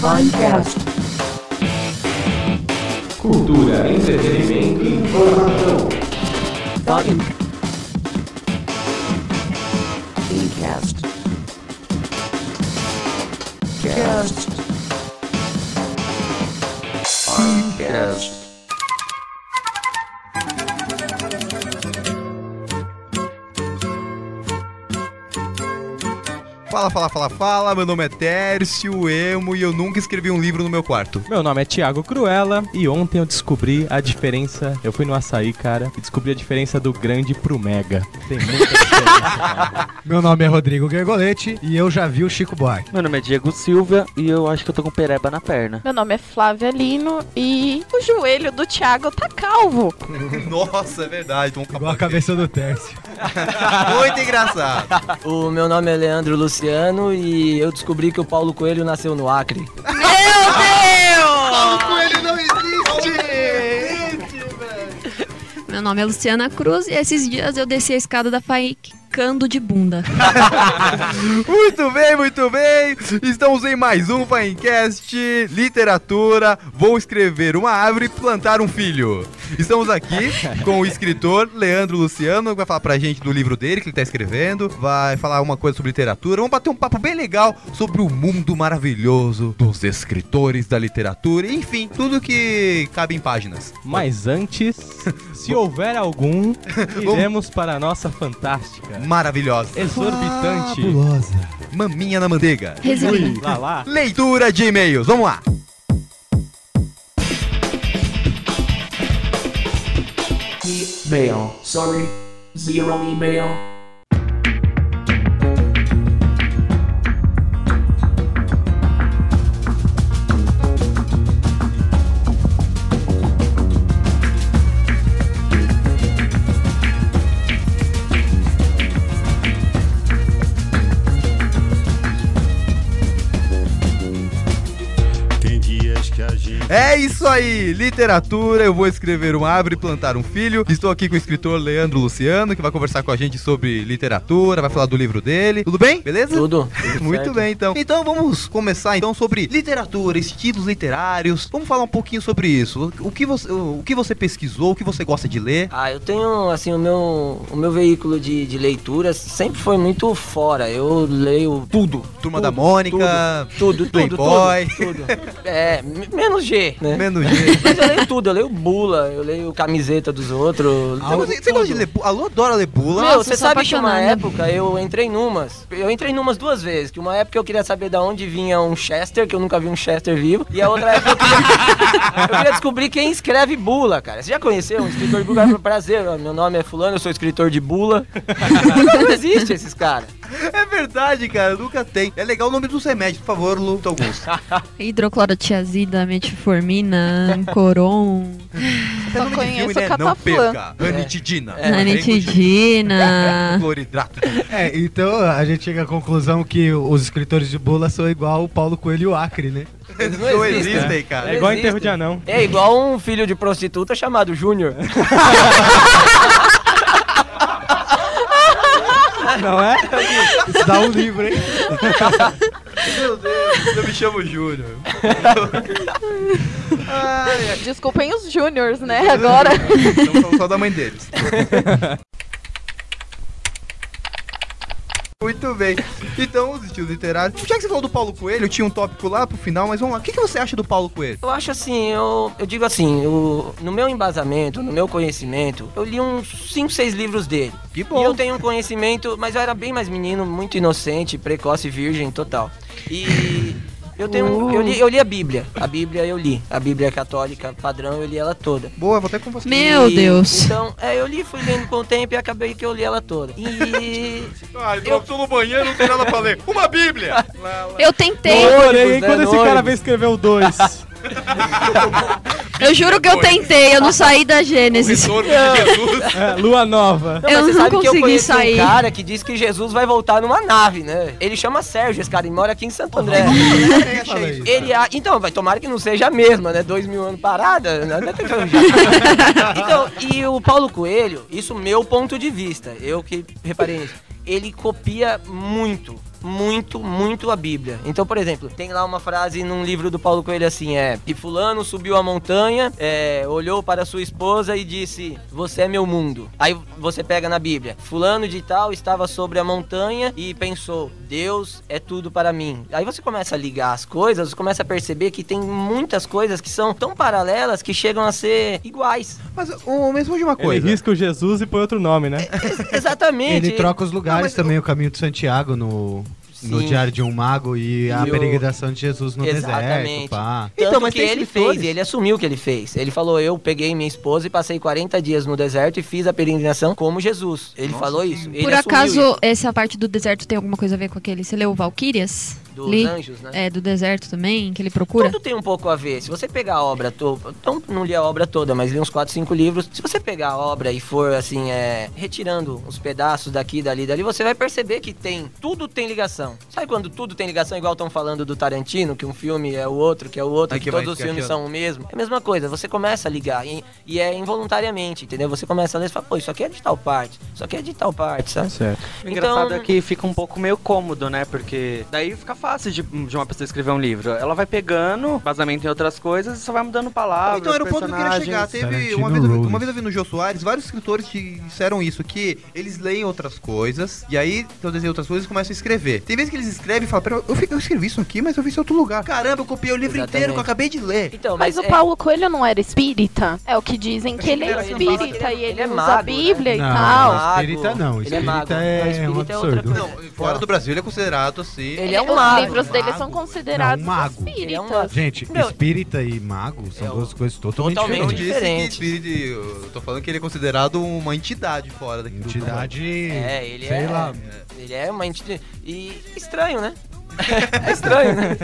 Finecast. Cultura, entretenimento e informação. Fine. Finecast. Cast. Finecast. Fala, fala, fala, fala. Meu nome é Tércio Emo e eu nunca escrevi um livro no meu quarto. Meu nome é Thiago Cruella e ontem eu descobri a diferença. Eu fui no açaí, cara, e descobri a diferença do grande pro mega. Tem muita diferença, cara. Meu nome é Rodrigo Gergoletti e eu já vi o Chico Buarque. Meu nome é Diego Silva e eu acho que eu tô com pereba na perna. Meu nome é Flávia Lino e o joelho do Thiago tá calvo. Nossa, é verdade. Tom Igual a cabeça do Tércio. Muito engraçado. O meu nome é Leandro Luciano e eu descobri que o Paulo Coelho nasceu no Acre. Coelho não existe! Meu nome é Luciana Cruz e esses dias eu desci a escada da FAI quicando de bunda. Muito bem, muito bem. Estamos em mais um Finecast Literatura. Vou escrever uma árvore e plantar um filho. Estamos aqui com o escritor Leandro Luciano, que vai falar pra gente do livro dele que ele tá escrevendo. Vai falar uma coisa sobre literatura. Vamos bater um papo bem legal sobre o mundo maravilhoso dos escritores da literatura. Enfim, tudo que cabe em páginas. Mas antes, se houver algum, iremos para a nossa fantástica, Maravilhosa. exorbitante. Fabulosa. Maminha na manteiga. Resiliente. Lá, lá. Leitura de e-mails. Vamos lá. Mail. Sorry. Zero email. Aí, literatura. Eu vou escrever uma árvore e plantar um filho. Estou aqui com o escritor Leandro Luciano, que vai conversar com a gente sobre literatura, vai falar do livro dele. Tudo bem? Beleza? Tudo. tudo Muito certo. bem, então. Então vamos começar então sobre literatura, estilos literários. Vamos falar um pouquinho sobre isso. O que você, o que você pesquisou, o que você gosta de ler? Ah, eu tenho, assim, o meu, o meu veículo de, de leitura sempre foi muito fora. Eu leio tudo. Turma Tudo, da Mônica, Tudo, tudo, Playboy. tudo, tudo. É, m- menos G, né? menos jeito. Mas eu leio tudo, eu leio bula, eu leio camiseta dos outros. Você, gosta- você gosta de ler? bu- Alô, adora ler bula? Meu, você sabe que uma época eu entrei numas. Eu entrei numas duas vezes. Que uma época eu queria saber da onde vinha um Chester, que eu nunca vi um Chester vivo. E a outra época eu queria, eu queria descobrir quem escreve bula, cara. Você já conheceu um escritor de bula? Cara, Prazer, meu nome é Fulano, eu sou escritor de bula. Não existe esses caras. É verdade, cara, nunca tem. É legal o nome dos remédios, por favor, Luto Augusto. Hidroclorotiazida, metformina, coron, de conheço né? Cataflã. perca. Anitidina. É. ranitidina. Cloridrato. É, então a gente chega à conclusão que os escritores de bula são igual o Paulo Coelho e o Acre, né? Eles Não não existem, existem. cara. É igual enterro de anão. É igual um filho de prostituta chamado Júnior. Não é? Isso dá um livro, hein? Meu Deus, eu me chamo Júnior. Desculpem os júniors, né? Agora. Falando só da mãe deles. Muito bem. Então, os estilos literários. Já que você falou do Paulo Coelho, eu tinha um tópico lá pro final, mas vamos lá. O que, que você acha do Paulo Coelho? Eu acho assim, eu, eu digo assim, eu, no meu embasamento, no meu conhecimento, eu li uns 5, 6 livros dele. Que E bom. eu tenho um conhecimento, mas eu era bem mais menino, muito inocente, precoce, virgem, total. E eu tenho. Eu li, eu li a Bíblia. A Bíblia eu li. A Bíblia católica padrão, eu li ela toda. Boa, vou até com você. Meu E, Deus. Então, é, eu li, fui lendo com o tempo e acabei que eu li ela toda. E. Ah, eu tô no banheiro, não tem nada pra ler. Uma Bíblia! Lá, lá. Eu tentei, Porém, ônibus, né, quando esse cara veio escrever o 2, eu juro que eu tentei, eu não saí da Gênesis. Retorno de Jesus. é, Lua Nova. Não, Eu você não sabe que eu consegui conheço sair. um cara que diz que Jesus vai voltar numa nave, né? Ele chama Sérgio, esse cara, e mora aqui em Santo André. Ele, a- então, vai tomara que não seja a mesma, né? Dois mil anos parada, né? Então, e o Paulo Coelho, isso meu ponto de vista, eu que reparei nisso, ele copia muito muito, muito a Bíblia. Então, por exemplo, tem lá uma frase num livro do Paulo Coelho assim, é... E fulano subiu a montanha, é, olhou para sua esposa e disse, você é meu mundo. Aí você pega na Bíblia, fulano de tal estava sobre a montanha e pensou, Deus é tudo para mim. Aí você começa a ligar as coisas, você começa a perceber que tem muitas coisas que são tão paralelas que chegam a ser iguais. Mas o mesmo de uma Ele coisa. risca o Jesus e põe outro nome, né? Exatamente. Ele troca os lugares Não, mas também, o caminho de Santiago no, no. Diário de um Mago e a E o- peregrinação de Jesus no Exatamente. deserto. Pá. Tanto Então, mas que ele escritores. fez, ele assumiu o que ele fez. Ele falou: Eu peguei minha esposa e passei 40 dias no deserto e fiz a peregrinação como Jesus. Ele falou isso. Ele Por acaso, isso. essa parte do deserto tem alguma coisa a ver com aquele? Você leu Valkyrias? Dos Li. anjos, né? É, do deserto também, que ele procura? Tudo tem um pouco a ver. Se você pegar a obra toda, então não li a obra toda, mas li uns 4, 5 livros. Se você pegar a obra e for assim, é, retirando os pedaços daqui, dali, dali, você vai perceber que tem, tudo tem ligação. Sabe quando tudo tem ligação, igual estão falando do Tarantino, que um filme é o outro, que é o outro, que vai, todos os que filmes aqui, ó. são o mesmo. É a mesma coisa, você começa a ligar e, e é involuntariamente, entendeu? Você começa a ler e fala, pô, isso aqui é de tal parte, isso aqui é de tal parte, sabe? Certo. O engraçado Então- é que fica um pouco meio cômodo, né? Porque daí fica fácil de, de uma pessoa escrever um livro. Ela vai pegando basamento em outras coisas e só vai mudando palavras, Então era o ponto que eu queria chegar. Teve Tarantino uma vez, eu uma vez eu vi no Jô Soares, vários escritores que disseram isso, que eles leem outras coisas, e aí, eles leem outras coisas, começam a escrever. Tem vezes que eles escrevem e falam, pera, eu, eu escrevi isso aqui, mas eu vi isso em outro lugar. Caramba, eu copiei o livro Exatamente. inteiro que eu acabei de ler. Então, Mas, mas, o é- Paulo Coelho não era espírita? É o que dizem que ele é Ele espírita ele é- e ele ele é usa mago, a Bíblia e Não, tal. Mago. espírita não. Ele é Espírita mago. é, Não, um espírita é outra absurdo. coisa. Não, fora do Brasil ele é considerado assim. Ele é um Os mago. livros dele mago. são considerados Não, um mago. espíritas. É um. Gente, espírita e mago são é duas coisas totalmente, totalmente Eu diferentes. eu tô falando que ele é considerado uma entidade fora daqui do Entidade. É, ele sei é. lá. Ele é uma entidade. E estranho, né? é estranho, né?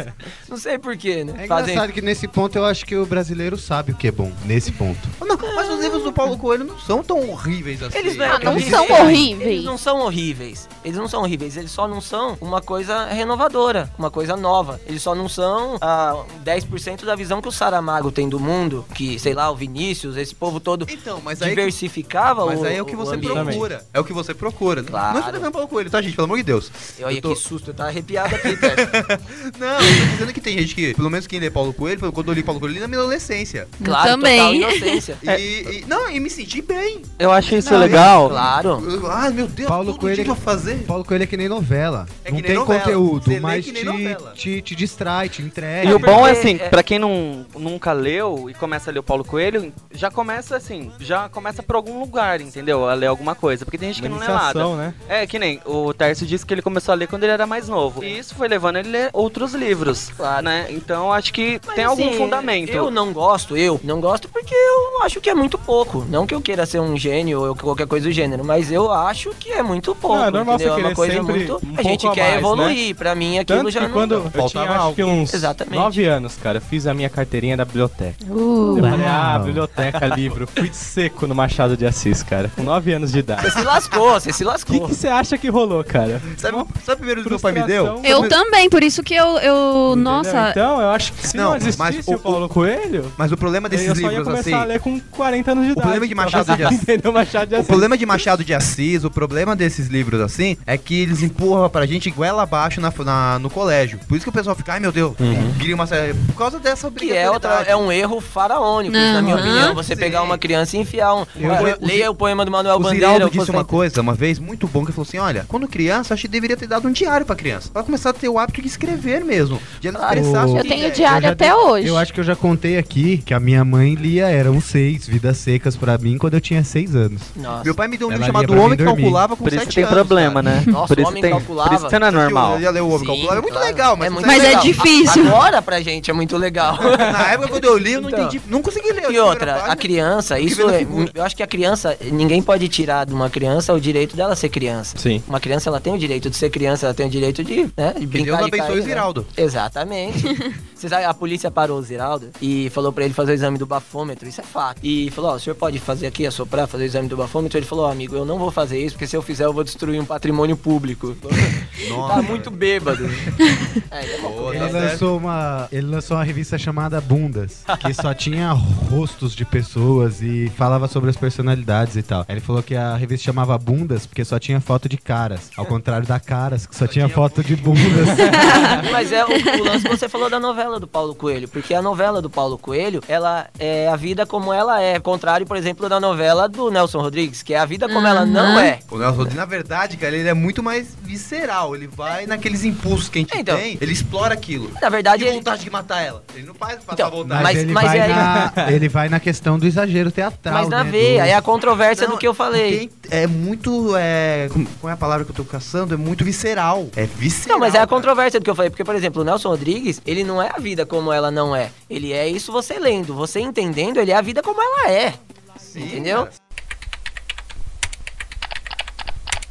Não sei porquê, né? É Fazem- engraçado que nesse ponto eu acho que o brasileiro sabe o que é bom. Nesse ponto. Não, mas os livros do Paulo Coelho não são tão horríveis assim. Eles Ah, não eles- são horríveis. Eles não são horríveis. Eles não são horríveis. Eles só não são uma coisa renovadora, uma coisa nova. Eles só não são ah, 10% da visão que o Saramago tem do mundo, que, sei lá, o Vinícius, esse povo todo Então, mas aí, que- diversificava mas o aí é o que você ambiente. procura. É o que você procura. Claro. Não estou defendendo Paulo Coelho, tá, gente? Pelo amor de Deus. Eu, olha Eu tô- que susto, eu tava arrepiado aqui. Não, eu tô dizendo que tem gente que, pelo menos quem lê Paulo Coelho, foi quando eu li Paulo Coelho, eu li na minha adolescência. Claro, também. total inocência. E, e- não, e me senti bem. Eu acho isso Não, legal. Claro. Eu- Ah, meu Deus, Paulo tudo Coelho que é- eu fazer. Paulo Coelho é que nem novela. É não que nem tem novela. conteúdo, Você lê mas que te, nem novela. te, te distrai, te entrega. E o porque bom é assim, é- pra quem não, nunca leu e começa a ler o Paulo Coelho, já começa assim, já começa por algum lugar, entendeu? A ler alguma coisa. Porque tem gente que não lê nada. iniciação, né? É, que nem o Tércio disse que ele começou a ler quando ele era mais novo. E isso foi levando ele a ler outros livros, Claro. né? Então acho que Mas, tem algum assim, fundamento. Eu não gosto, eu não gosto porque eu acho que é muito pouco. Não que eu queira ser um gênio ou qualquer coisa do gênero, mas eu acho que é muito pouco. Não, é normal entendeu? você é uma coisa muito. um a gente pouco a quer mais, evoluir. Pra mim, aquilo Tanto já que não. quando eu Faltava tinha acho que uns Exatamente. 9 anos, cara, eu fiz a minha carteirinha da biblioteca. Uh, Eu falei, ah, biblioteca, livro. Fui seco no Machado de Assis, cara, com 9 anos de idade. Você se lascou, você se O que lascou. você acha que rolou, cara? Sabe, sabe o primeiro livro que meu pai me deu? Eu também, por isso que eu. eu Entendeu? nossa. Então, eu acho que se não, Não, existisse mas o, o- Paulo Coelho, Mas o problema desses eu só ia livros, começar assim. a ler com 40 anos de idade. problema de pra Machado você de Assis- o Machado de O Assis. problema de Machado de Assis, o problema desses livros assim, é que eles empurram pra gente goela abaixo na, na- no colégio. Por isso que o pessoal fica, ai meu Deus, cria uma série. Por causa dessa Que é, outra, é um erro faraônico, isso, na minha opinião. Você Sim. pegar uma criança e enfiar um. Eu- eu- o leia Zi- o poema do Manuel O Bandeira. Ziraldo o disse uma coisa uma vez muito bom que ele falou assim: olha, quando criança, acho que deveria ter dado um diário pra criança. Pra começar a ter o hábito de escrever mesmo. De Claro. expressar eu tenho diário até hoje. Eu acho que eu já contei aqui que a minha mãe lia, eram seis vidas secas pra mim quando eu tinha seis anos. Nossa. Meu pai me deu um livro chamado Homem que. Calculava com Por isso 7 que tem anos. problema, cara. né? Nossa, por o isso homem tem, calculava. por isso que você não é normal. Eu ia ler o Homem Sim, Calculava, é muito claro. legal, mas, É muito Mas é legal. difícil. A- Agora pra gente é muito legal. na época quando eu li, eu não Então. entendi, não consegui ler. E outra, a criança, isso é, eu acho que a criança, ninguém pode tirar de uma criança o direito dela ser criança. Sim. Uma criança, ela tem o direito de ser criança, ela tem o direito de, né, de Que Deus abençoe o? Ziraldo. Exatamente. Você sabe, a polícia parou o Ziraldo e falou pra ele fazer o exame do bafômetro, isso é fato. E falou, ó, o senhor pode fazer aqui, assoprar, fazer o exame do bafômetro? Ele falou, ó, amigo, eu não vou fazer isso, porque se eu fizer eu vou destruir um patrimônio público. tá muito bêbado. é, ele é Ele tá certo. lançou, uma, ele lançou uma revista chamada Bundas, que só tinha rostos de pessoas e falava sobre as personalidades e tal. Aí Ele falou que a revista chamava Bundas porque só tinha foto de caras, ao contrário da Caras, que só, tinha, foto de bundas. Mas é o, o lance que você falou da novela do Paulo Coelho, porque a novela do Paulo Coelho, ela é a vida como ela é, contrário, por exemplo, da novela do Nelson Rodrigues, que é a vida como ela não é. O Nelson Rodrigues, na verdade, cara, ele é muito mais visceral. Ele vai naqueles impulsos que a gente Então. tem, ele explora aquilo. Na verdade, Que ele- vontade de matar ela. Ele não faz passar Então, vontade. Mas, Mas- ele, mas vai é- na, ele vai na questão do exagero teatral. Mas na né, veia, do- é a controvérsia Não, do que eu falei. É muito. É, como- qual é a palavra que eu tô caçando? É muito visceral. É visceral. Não, mas é a. controvérsia do que eu falei, porque, por exemplo, o Nelson Rodrigues, ele não é a vida como ela não é. Ele é isso você lendo. Você entendendo, ele é a vida como ela é. Sim, entendeu? cara.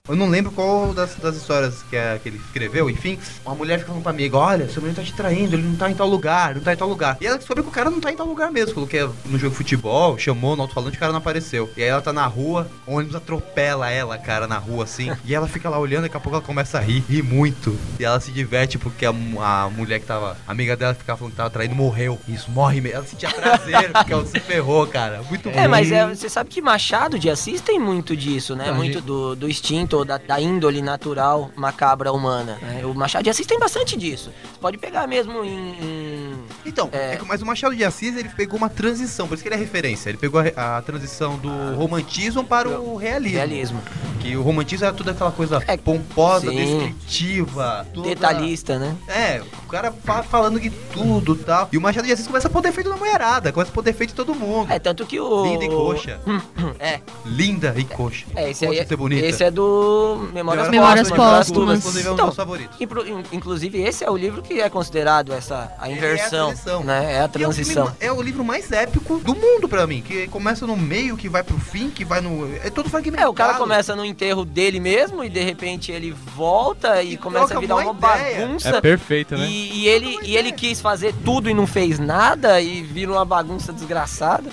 Eu não lembro qual das, das histórias que, é, que ele escreveu, enfim, uma mulher fica falando pra amiga, olha, seu marido tá te traindo, ele não tá em tal lugar, não tá em tal lugar. E ela descobre que o cara não tá em tal lugar mesmo, falou que é no jogo de futebol, chamou no alto-falante, o cara não apareceu. E aí ela tá na rua, o ônibus atropela ela, cara, na rua, assim, e ela fica lá olhando, daqui a pouco ela começa a rir, ri muito. E ela se diverte porque a, a mulher que tava, a amiga dela ficava falando que tava traindo, morreu. Isso, morre mesmo. Ela sentia prazer, porque ela se ferrou, cara. Muito É, bom. mas é, você sabe que Machado de Assis tem muito disso, né? Não, muito gente- do, do instinto, da, da índole natural macabra humana. né? O Machado de Assis tem bastante disso. Você pode pegar mesmo em. em- Então, É. é que- mas o Machado de Assis ele pegou uma transição, por isso que ele é referência. Ele pegou a, a transição do romantismo para o realismo. realismo. Que o romantismo era tudo aquela coisa É, pomposa, sim. descritiva, toda- Detalhista, né? É, o cara fa- falando de tudo e tal. E o Machado de Assis começa a pôr defeito na mulherada, começa a pôr defeito em todo mundo. É, tanto que o. Linda e coxa. É, Linda e coxa. é esse Pode aí. ser bonita. Esse é do Memórias, Memórias Póstumas. Póstumas. Inclusive é um Então, dos favoritos. Impro- in- Inclusive, esse é o livro que é considerado essa a inversão, É a transição. né? É a E é o transição. livro- É o, livro mais épico do mundo pra mim. Que começa no meio, que vai pro fim, que vai no. É todo fragmentado. É, o cara começa no enterro dele mesmo e de repente ele volta e, E começa a virar uma uma bagunça. É perfeito, né? E, e ele, e ele quis fazer tudo e não fez nada e vira uma bagunça desgraçada.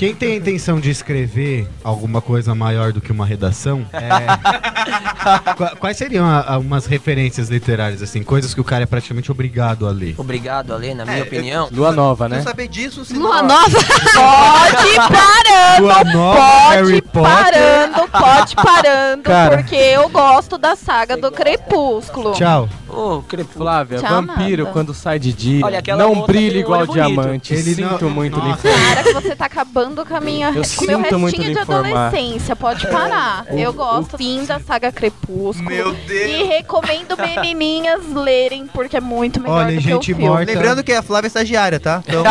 Quem tem a intenção de escrever alguma coisa maior do que uma redação, é... Qua- quais seriam a- a- umas referências literárias, assim, coisas que o cara é praticamente obrigado a ler? Obrigado a ler, na minha É, opinião. Lua Nova, eu né? saber disso, se Lua nova. Pode ir parando, Lua Nova, pode Harry Potter. parando, pode ir parando, Cara. porque eu gosto da saga do Crepúsculo. Tchau. Ô, crepúsculo. Flávia, Tchau, vampiro nada. quando sai de dia Olha, não brilha igual diamante. Ele Sinto não- muito lhe Nossa. informar. Cara, que você tá acabando com a minha Eu com meu sinto muito restinho lhe de adolescência. Pode parar. Eu gosto sim da saga Crepúsculo. Meu Deus. E recomendo menininhas lerem, porque é muito melhor Olha, do que gente o filme. morta. Lembrando que a Flávia é estagiária, tá? Então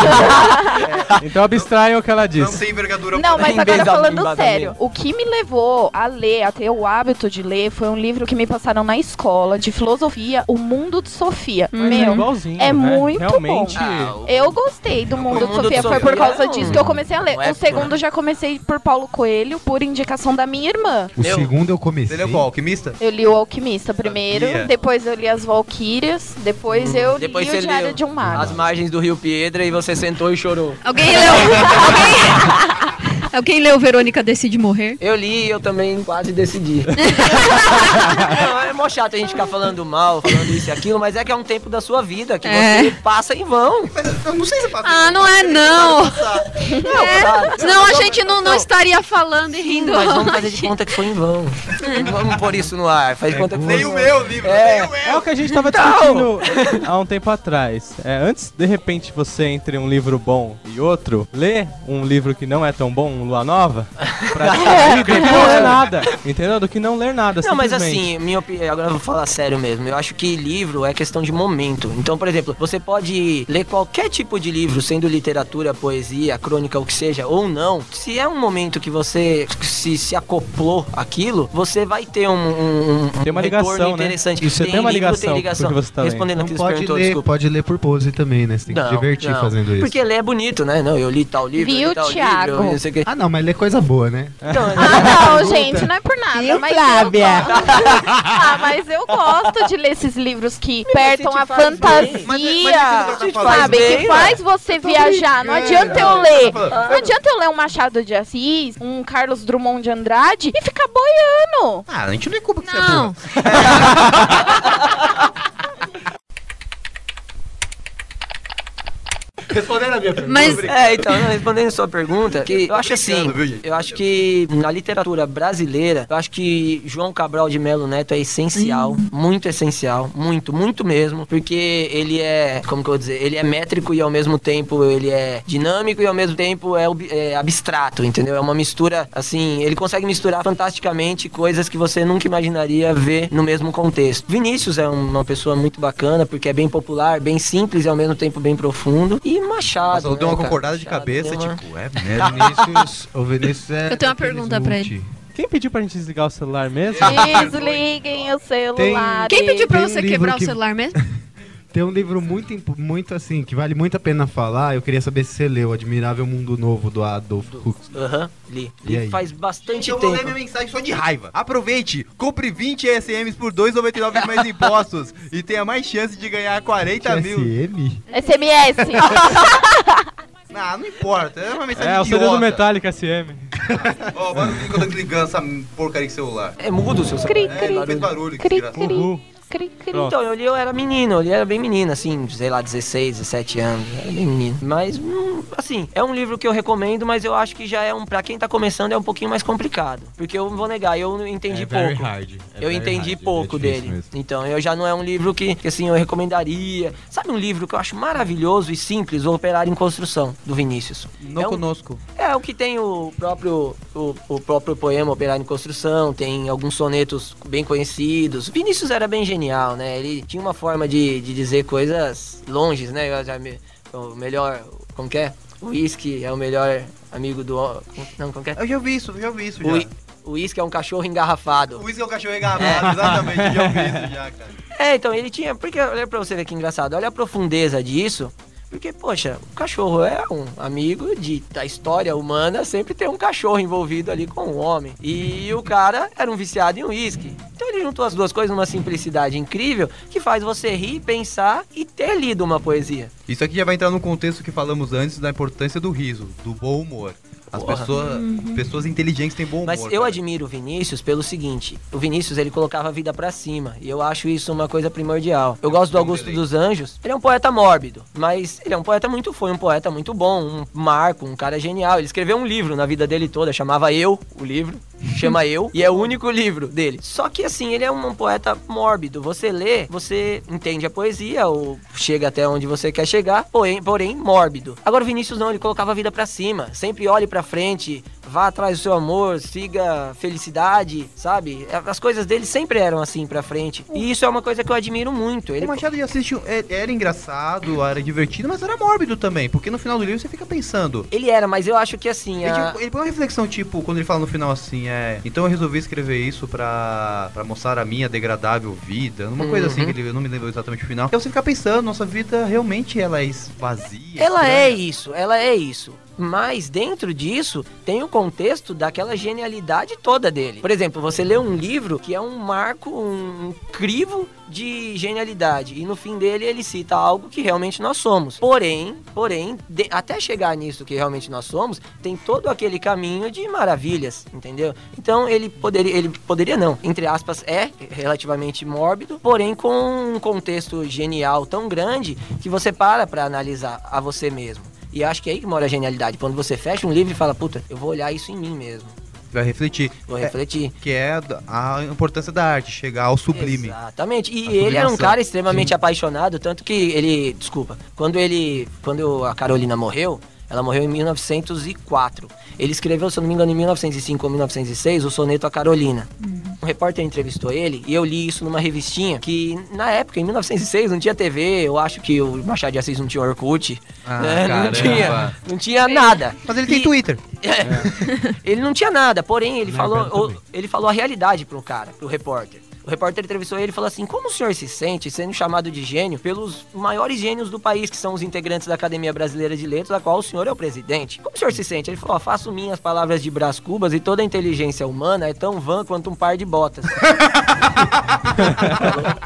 Então abstraiam o que ela não disse. tem envergadura Não, mas agora falando sério, o que me levou a ler, a ter o hábito de ler, foi um livro que me passaram na escola de filosofia, O Mundo de Sofia. Mas é Meu, igualzinho, é né? muito Realmente. Ah, o- eu gostei do Mundo, O de Sofia, de foi por causa é um- disso que eu comecei a ler. não é o segundo por- já comecei por Paulo Coelho, por indicação da minha irmã. O Meu, segundo eu comecei. Ele é qual? Alquimista? Eu li o Alquimista primeiro, Sabia. depois eu li as Valquírias, depois eu Hum, Depois li você o Diário leu de um Mago. As margens do Rio Piedra e você sentou e chorou. Alguém leu. Alguém... Alguém leu Verônica Decide Morrer? Eu li e eu também quase decidi. Não, é mó chato a gente ficar falando mal, falando isso e aquilo, mas é que é um tempo da sua vida que É. você passa em vão. Mas eu não sei se passa. Ah, não é não. Não, cara. Senão a gente não, não estaria falando e rindo. Mas vamos fazer de conta que foi em vão. vamos pôr isso no ar. Faz de conta que foi Nem em o meu livro, É. nem o meu. É o que a gente tava discutindo há um tempo atrás. É, antes, de repente, você entre um livro bom e outro, lê um livro que não é tão bom, um Lua Nova, pra descobrir do que não ler nada. Entendeu? Do que não ler nada, Não, mas assim, minha opinião, agora eu vou falar sério mesmo. Eu acho que livro é questão de momento. Então, por exemplo, você pode ler qualquer tipo de livro, sendo literatura, poesia, crônica, o que seja, ou não. Se é um momento que você se, se acoplou aquilo, você vai ter um, um, um Tem uma retorno ligação, né? interessante. Isso, tem uma livro, ligação tem ligação. que você tá. Respondendo Não aqui, você pode perguntou, ler, desculpa. pode ler por pose também, né? Você tem que se divertir não. fazendo isso. Porque ler é bonito, né? Não, eu li tal livro, eu Viu, li tal Thiago? livro, eu não sei o quê. Ah, não, mas ler coisa boa, né? Então, Ah, não, gente, não é por nada. E mas Flávia? Eu gosto. ah, mas eu gosto de ler esses livros que apertam a fantasia. Mas- mas sabe? bem, que faz você viajar. Não adianta eu ler. Não, Não adianta eu ler um Machado de Assis, um Carlos Drummond de Andrade e ficar boiando. Ah, a gente não é culpa que você é Não. burra. Respondendo a minha pergunta. Mas É, então, não, respondendo a sua pergunta, que eu acho assim, viu, eu acho que na literatura brasileira, eu acho que João Cabral de Melo Neto é essencial, muito essencial, muito, muito mesmo, porque ele é, como que eu vou dizer, ele é métrico e ao mesmo tempo ele é dinâmico e ao mesmo tempo é, é abstrato, entendeu? É uma mistura, assim, ele consegue misturar fantasticamente coisas que você nunca imaginaria ver no mesmo contexto. Vinícius é uma pessoa muito bacana, porque é bem popular, bem simples e ao mesmo tempo bem profundo, e Machado, Nossa, eu dei uma né, cara? concordada de Machado cabeça, uma- tipo, é mesmo. Vinícius, o Vinícius é. Eu tenho uma pergunta pra multi. Quem pediu pra gente desligar o celular mesmo? Desliguem o celular. quem pediu pra Tem você quebrar que- o celular mesmo? Tem um livro muito, muito assim, que vale muito a pena falar. Eu queria saber se você leu Admirável Mundo Novo do Adolf Huxley. Aham, li. E aí? Li faz bastante Eu vou ler tempo. minha mensagem só de raiva. Aproveite, compre 20 ESMs por 2,99 mais impostos e tenha mais chance de ganhar 40 mil. SM? SMS. Ah, não importa, é uma mensagem É, o CD do Metallica SM. Ó, agora eu tô desligando essa porcaria de celular. É mudo o seu Cri, celular. cri, É, fez barulho, que cri, desgraçado. cri, Uhul. Cri, cri. Então, eu li, eu era menino, eu li, era bem menino, assim, sei lá, 16, 17 anos, era bem menino. Mas, hum, assim, é um livro que eu recomendo, mas eu acho que já é um, pra quem tá começando, é um pouquinho mais complicado. Porque eu não vou negar, eu não entendi É very pouco. hard. É eu very entendi hard, é pouco difícil dele. mesmo. Então, eu já não é um livro que, que, assim, eu recomendaria. Sabe um livro que eu acho maravilhoso e simples? O Operário em Construção, do Vinícius. Não É um- conosco. É, o que tem o próprio, o, o próprio poema Operário em Construção, tem alguns sonetos bem conhecidos. Vinícius era bem genial, né? Ele tinha uma forma de, de dizer coisas longes, né? Me- O melhor, como que é? O uísque é o melhor amigo do... Não, como que é? Eu já ouvi isso, eu já ouvi isso O já. O uísque é um cachorro engarrafado. O uísque é o cachorro engarrafado, exatamente, eu já ouvi isso já, cara. É, então, ele tinha. Porque olha pra você ver que engraçado, olha a profundeza disso. Porque, poxa, o cachorro é um amigo de, da história humana, sempre tem um cachorro envolvido ali com o homem. E o cara era um viciado em uísque. Então ele juntou as duas coisas numa simplicidade incrível que faz você rir, pensar e ter lido uma poesia. Isso aqui já vai entrar no contexto que falamos antes da importância do riso, do bom humor. As Porra. pessoas, pessoas inteligentes têm bom humor. Mas eu cara. admiro o Vinícius pelo seguinte: o Vinícius ele colocava a vida pra cima, e eu acho isso uma coisa primordial. Eu gosto do Augusto dos Anjos, ele é um poeta mórbido, mas ele é um poeta muito, foi um poeta muito bom, um marco, um cara genial. Ele escreveu um livro na vida dele toda, chamava Eu, o livro, chama Eu, e é o único livro dele. Só que assim, ele é um poeta mórbido. Você lê, você entende a poesia, ou chega até onde você quer chegar, porém, porém mórbido. Agora o Vinícius não, ele colocava a vida pra cima, sempre olhe pra frente, vá atrás do seu amor, siga felicidade, sabe? As coisas dele sempre eram assim pra frente. E isso é uma coisa que eu admiro muito. Ele O Machado de Assis é- era engraçado, era divertido, mas era mórbido também, porque no final do livro você fica pensando. Ele era, mas eu acho que assim, Ele, a- tipo, ele põe uma reflexão, tipo, quando ele fala no final assim, é. Então eu resolvi escrever isso pra, pra mostrar a minha degradável vida. Uma coisa assim, Uhum. que ele, eu não me lembro exatamente o final. Então você fica pensando, nossa vida realmente ela é vazia. Ela é estranha. isso, ela é isso. Mas dentro disso tem o contexto daquela genialidade toda dele. Por exemplo, você lê um livro que é um marco, um, crivo de genialidade. E no fim dele ele cita algo que realmente nós somos. Porém, porém, de- até chegar nisso que realmente nós somos, tem todo aquele caminho de maravilhas, entendeu? Então ele poderia, ele poderia não, entre aspas, é relativamente mórbido, porém com um contexto genial tão grande que você para pra analisar a você mesmo. E acho que é aí que mora a genialidade. Quando você fecha um livro e fala, puta, eu vou olhar isso em mim mesmo. Vai refletir. Vou É, refletir. que é a importância da arte, chegar ao sublime. Exatamente. E ele era um cara extremamente apaixonado, tanto que ele, desculpa, quando ele, quando a Carolina morreu, ela morreu em 1904. Ele escreveu, se eu não me engano, em 1905 ou 1906, o soneto a Carolina. Um repórter entrevistou ele e eu li isso numa revistinha que, na época, em 1906, não tinha TV. Eu acho que o Machado de Assis não tinha Orkut. Ah, né? Não tinha, não tinha nada. Mas ele tem E- Twitter. ele não tinha nada, porém ele Não, falou, também. ele falou a realidade pro cara, pro repórter. O repórter entrevistou ele e falou assim: Como o senhor se sente sendo chamado de gênio pelos maiores gênios do país, que são os integrantes da Academia Brasileira de Letras, da qual o senhor é o presidente? Como o senhor se sente? Ele falou: ó, Faço minhas palavras de Brás Cubas e toda a inteligência humana é tão vã quanto um par de botas.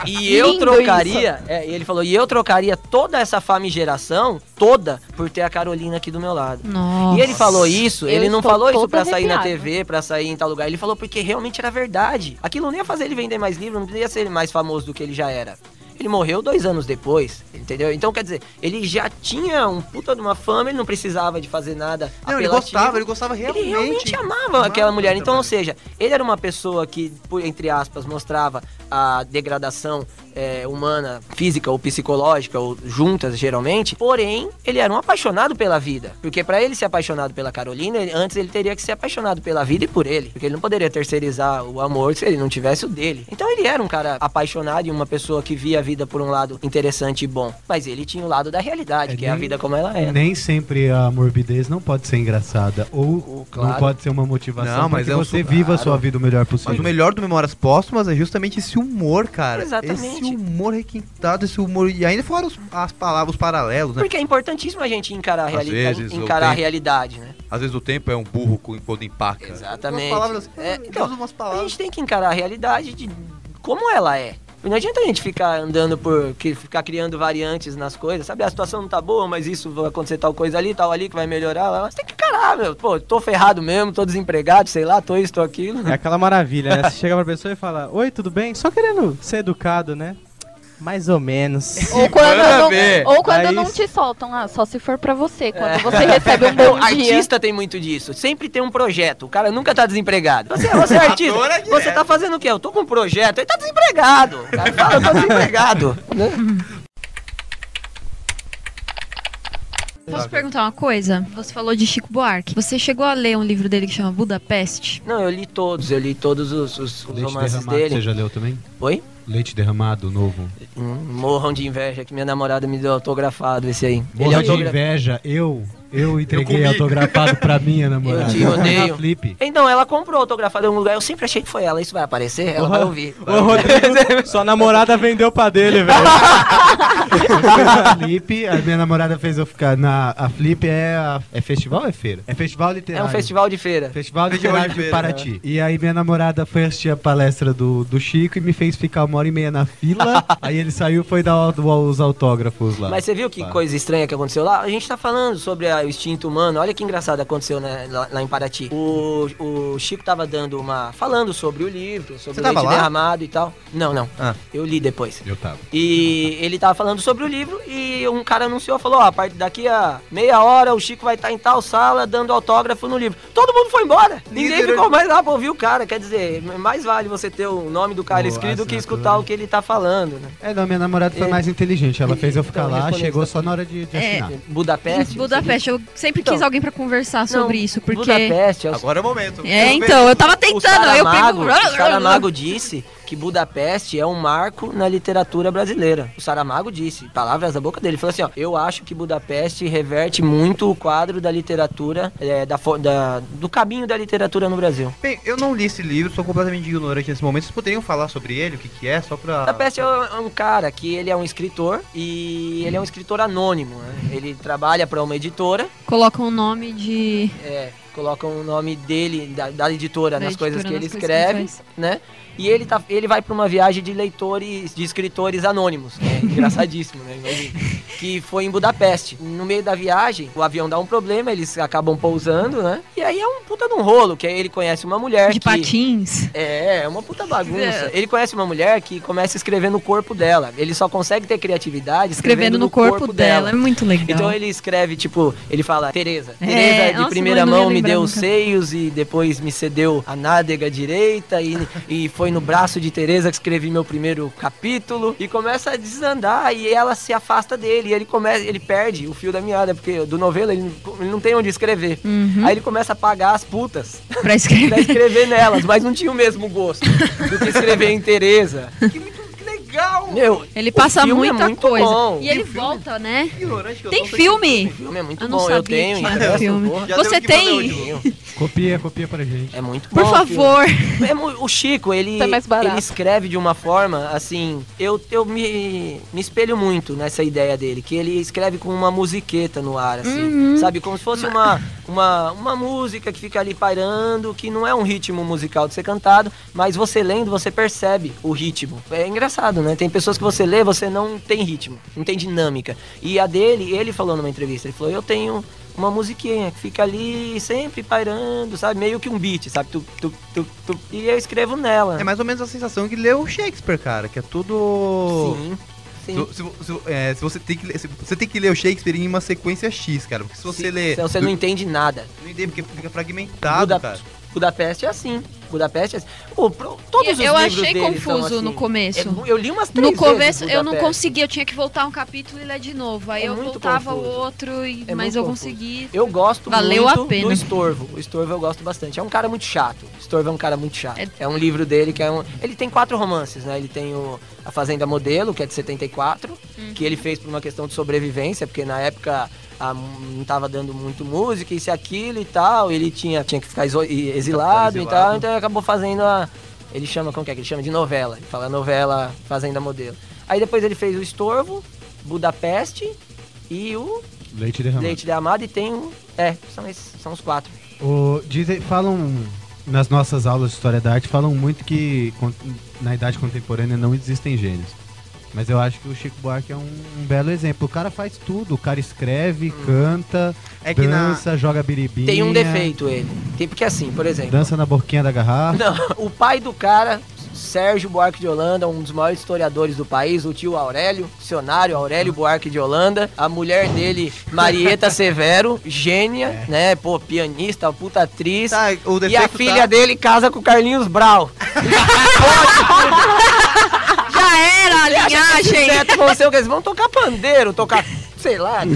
e eu Lindo trocaria, é, ele falou, e eu trocaria toda essa famigeração, toda, por ter a Carolina aqui do meu lado. Nossa. E ele falou isso, Eu ele não falou isso pra sair na. TV, pra sair em tal lugar. Ele falou porque realmente era verdade. Aquilo não ia fazer ele vender mais livro, não ia ser mais famoso do que ele já era. Ele morreu dois anos depois, entendeu? Então, quer dizer, ele já tinha um puta de uma fama, ele não precisava de fazer nada Não, ele gostava, ele gostava realmente. Ele realmente amava aquela Amava, mulher. Então, ou seja, ele era uma pessoa que, por- entre aspas, mostrava a degradação é, humana, física ou psicológica, ou juntas geralmente. Porém, ele era um apaixonado pela vida. Porque pra ele ser apaixonado pela Carolina, ele- antes ele teria que ser apaixonado pela vida e por ele. Porque ele não poderia terceirizar o amor se ele não tivesse o dele. Então ele era um cara apaixonado e uma pessoa que via a vida por um lado interessante e bom. Mas ele tinha o lado da realidade, É, que é a nem- vida como ela é. Nem sempre a morbidez não pode ser engraçada. Ou claro. não pode ser uma motivação Não, mas para é que você su- viva a sua vida o melhor possível. Mas o melhor do Memórias Póstumas é justamente esse humor, cara. Exatamente. Esse humor requintado, esse humor. E ainda fora os, as palavras, os paralelos, né? Porque é importantíssimo a gente encarar a, Às reali- vezes, encarar a tempo- realidade, né? Às vezes o tempo é um burro com- quando empaca. Exatamente. Umas palavras, É, ele então, A gente tem que encarar a realidade de como ela é. Não adianta a gente ficar andando por. Ficar criando variantes nas coisas, sabe? A situação não tá boa, mas isso vai acontecer tal coisa ali, tal ali que vai melhorar. Mas tem que encarar, meu. Pô, tô ferrado mesmo, tô desempregado, sei lá, tô isso, tô aquilo. É aquela maravilha, né? Você chega pra pessoa e fala, oi, tudo bem? Só querendo ser educado, né? Mais ou menos. Ou quando, não, ou quando não te soltam, ah, só se for pra você. Quando É. você recebe um bom dia. Artista tem muito disso. Sempre tem um projeto. O cara nunca tá desempregado. Você, você é artista. Ator é. Você tá fazendo o quê? Eu tô com um projeto. Ele tá desempregado. O cara fala, eu tô desempregado. né? Posso perguntar uma coisa? Você falou de Chico Buarque. Você chegou a ler um livro dele que chama Budapeste? Não, eu li todos. Eu li todos os, os- os Leite romances derramado, dele. você já leu também? Oi? Leite derramado, novo. Hum, morram de inveja que minha namorada me deu autografado esse aí. Morra de autogra- inveja, eu, eu entreguei comi. autografado pra minha namorada. Eu te odeio. Flip. Então, ela comprou autografado em um lugar. Eu sempre achei que foi ela. Isso vai aparecer? Ela vai ouvir. Ô, Rodrigo, sua namorada vendeu pra dele, velho. Flip, a minha namorada fez eu ficar na... A Flip é, a- é festival ou é feira? É festival É literário. um festival de feira. Festival Festival de Literário de feira, Paraty. E aí minha namorada foi assistir a palestra do, do Chico e me fez ficar uma hora e meia na fila. aí ele saiu e foi dar o- os autógrafos lá. Mas você viu que coisa estranha que aconteceu lá? A gente tá falando sobre a- o instinto humano. Olha que engraçado aconteceu né, lá, lá em Paraty. O, o Chico tava dando uma. falando sobre o livro, sobre Você o leite lá? derramado e tal. Não, não. Ah. Eu li depois. Eu tava. E ele tava falando sobre o livro e um cara anunciou, falou, ó, a partir daqui a meia hora o Chico vai estar em tal sala dando autógrafo no livro. Todo mundo foi embora. Ninguém Líder- ficou mais lá pra ouvir o cara. Quer dizer, mais vale você ter o nome do cara escrito do que assinatura. escutar o que ele tá falando, né? É, não, minha namorada foi É. mais inteligente. Ela fez eu ficar Então, lá, chegou tá só na hora de, de É. assinar. Budapeste. Budapeste, eu sempre quis Então, alguém pra conversar sobre isso, porque... Budapeste é o Agora é o momento. É, então, eu tava tentando, aí eu Saramago, pego... o Saramago disse que Budapeste é um marco na literatura brasileira. O Saramago disse, palavras da boca dele, falou assim, ó, eu acho que Budapeste reverte muito o quadro da literatura, é, da, da- do caminho da literatura no Brasil. Bem, eu não li esse livro, sou completamente ignorante nesse momento. Vocês poderiam falar sobre ele, o que, que é, só pra. Budapeste é um- é um cara que ele é um escritor e ele é um escritor anônimo, né? Ele trabalha para uma editora, Coloca um nome de... é, colocam o nome dele, da, da editora, da nas coisas que editora, ele coisas que ele escreve, né? E ele, tá, ele vai pra uma viagem de leitores, de escritores anônimos. É engraçadíssimo, né? Imagina. Que foi em Budapeste. No meio da viagem, o avião dá um problema, eles acabam pousando, né? E aí é um puta de um rolo, que aí ele conhece uma mulher De que... patins. É, é uma puta bagunça. Ele conhece uma mulher que começa a escrever no corpo dela. Ele só consegue ter criatividade Escrevendo no corpo, dela. É muito legal. Então ele escreve, tipo, ele fala, Tereza. É, Tereza de nossa, primeira ia mão me deu os seios e depois me cedeu a nádega direita e, e foi no braço de Tereza que escrevi meu primeiro capítulo e começa a desandar e ela se afasta dele e ele começa, ele perde o fio da meada, porque do novelo ele, não- ele não tem onde escrever. Uhum. Aí ele começa a pagar as putas Pra pra escrever. escrever nelas, mas não tinha o mesmo gosto do que escrever em muito que legal! Meu, Ele passa filme é muita muito coisa. bom. E ele volta, né? Tem filme? O filme é muito Eu não bom, eu sabia tenho que tinha filme. Você tem? Copia, copia pra gente. É muito Por bom. favor. que- é o Chico, ele, Tá ele escreve de uma forma, assim, eu, eu me, me espelho muito nessa ideia dele, que ele escreve com uma musiqueta no ar, assim, sabe? Como se fosse uma, uma, uma música que fica ali pairando, que não é um ritmo musical de ser cantado, mas você lendo, você percebe o ritmo. É engraçado, né? Tem pessoas que você lê, você não tem ritmo, não tem dinâmica. E a dele, ele falou numa entrevista, ele falou, eu tenho uma musiquinha que fica ali sempre pairando, sabe? Meio que um beat, sabe? Tu, tu, tu, tu, e eu escrevo nela. É mais ou menos a sensação que leu Shakespeare, cara, que é tudo... Sim. Sim. Se, se- se- é, se você tem que ler, se você tem que ler o Shakespeare em uma sequência X, cara, porque se você Sim, ler, senão você não entende nada. não entende porque fica fragmentado, Buda- cara. Budapeste é assim. Budapeste é assim. Pro- todos os Eu achei confuso assim. no começo. É eu li umas três No começo eu não conseguia, eu tinha que voltar um capítulo e ler de novo. Aí É eu voltava o outro, e, É mas eu confuso. consegui. Eu gosto Valeu muito a pena. do Estorvo. O Estorvo eu gosto bastante. É um cara muito chato. O Estorvo é um cara muito chato. É- É, um livro dele que é um. Ele tem quatro romances, né? Ele tem o A Fazenda Modelo, que é de 74, Que ele fez por uma questão de sobrevivência, porque na época a- não tava dando muito música, isso e aquilo e tal. Ele tinha, tinha que ficar iso- e- exilado, e exilado. tal, então ele acabou fazendo a. Ele chama, como que é que ele chama? De novela. Ele fala novela Fazenda Modelo. Aí depois ele fez o Estorvo, Budapeste e o Leite derramado. Leite derramado e tem um. É, são, esses, são os quatro. O, dizem, falam nas nossas aulas de história da arte, falam muito que na idade contemporânea não existem gênios. Mas eu acho que o Chico Buarque é um, um belo exemplo. O cara faz tudo. O cara escreve, canta, É que na dança, joga biribinha. Tem um defeito ele. Tem, porque assim, por exemplo. Dança na boquinha da garrafa. Não, o pai do cara, Sérgio Buarque de Holanda, um dos maiores historiadores do país, o tio Aurélio, dicionário Aurélio Buarque de Holanda, a mulher dele, Marieta Severo, gênia, né? Pô, pianista, puta atriz. Tá, o e a filha tá- dele casa com o Carlinhos Brau. Era a linhagem! Neto vão ser o que eles vão tocar pandeiro, tocar, sei lá.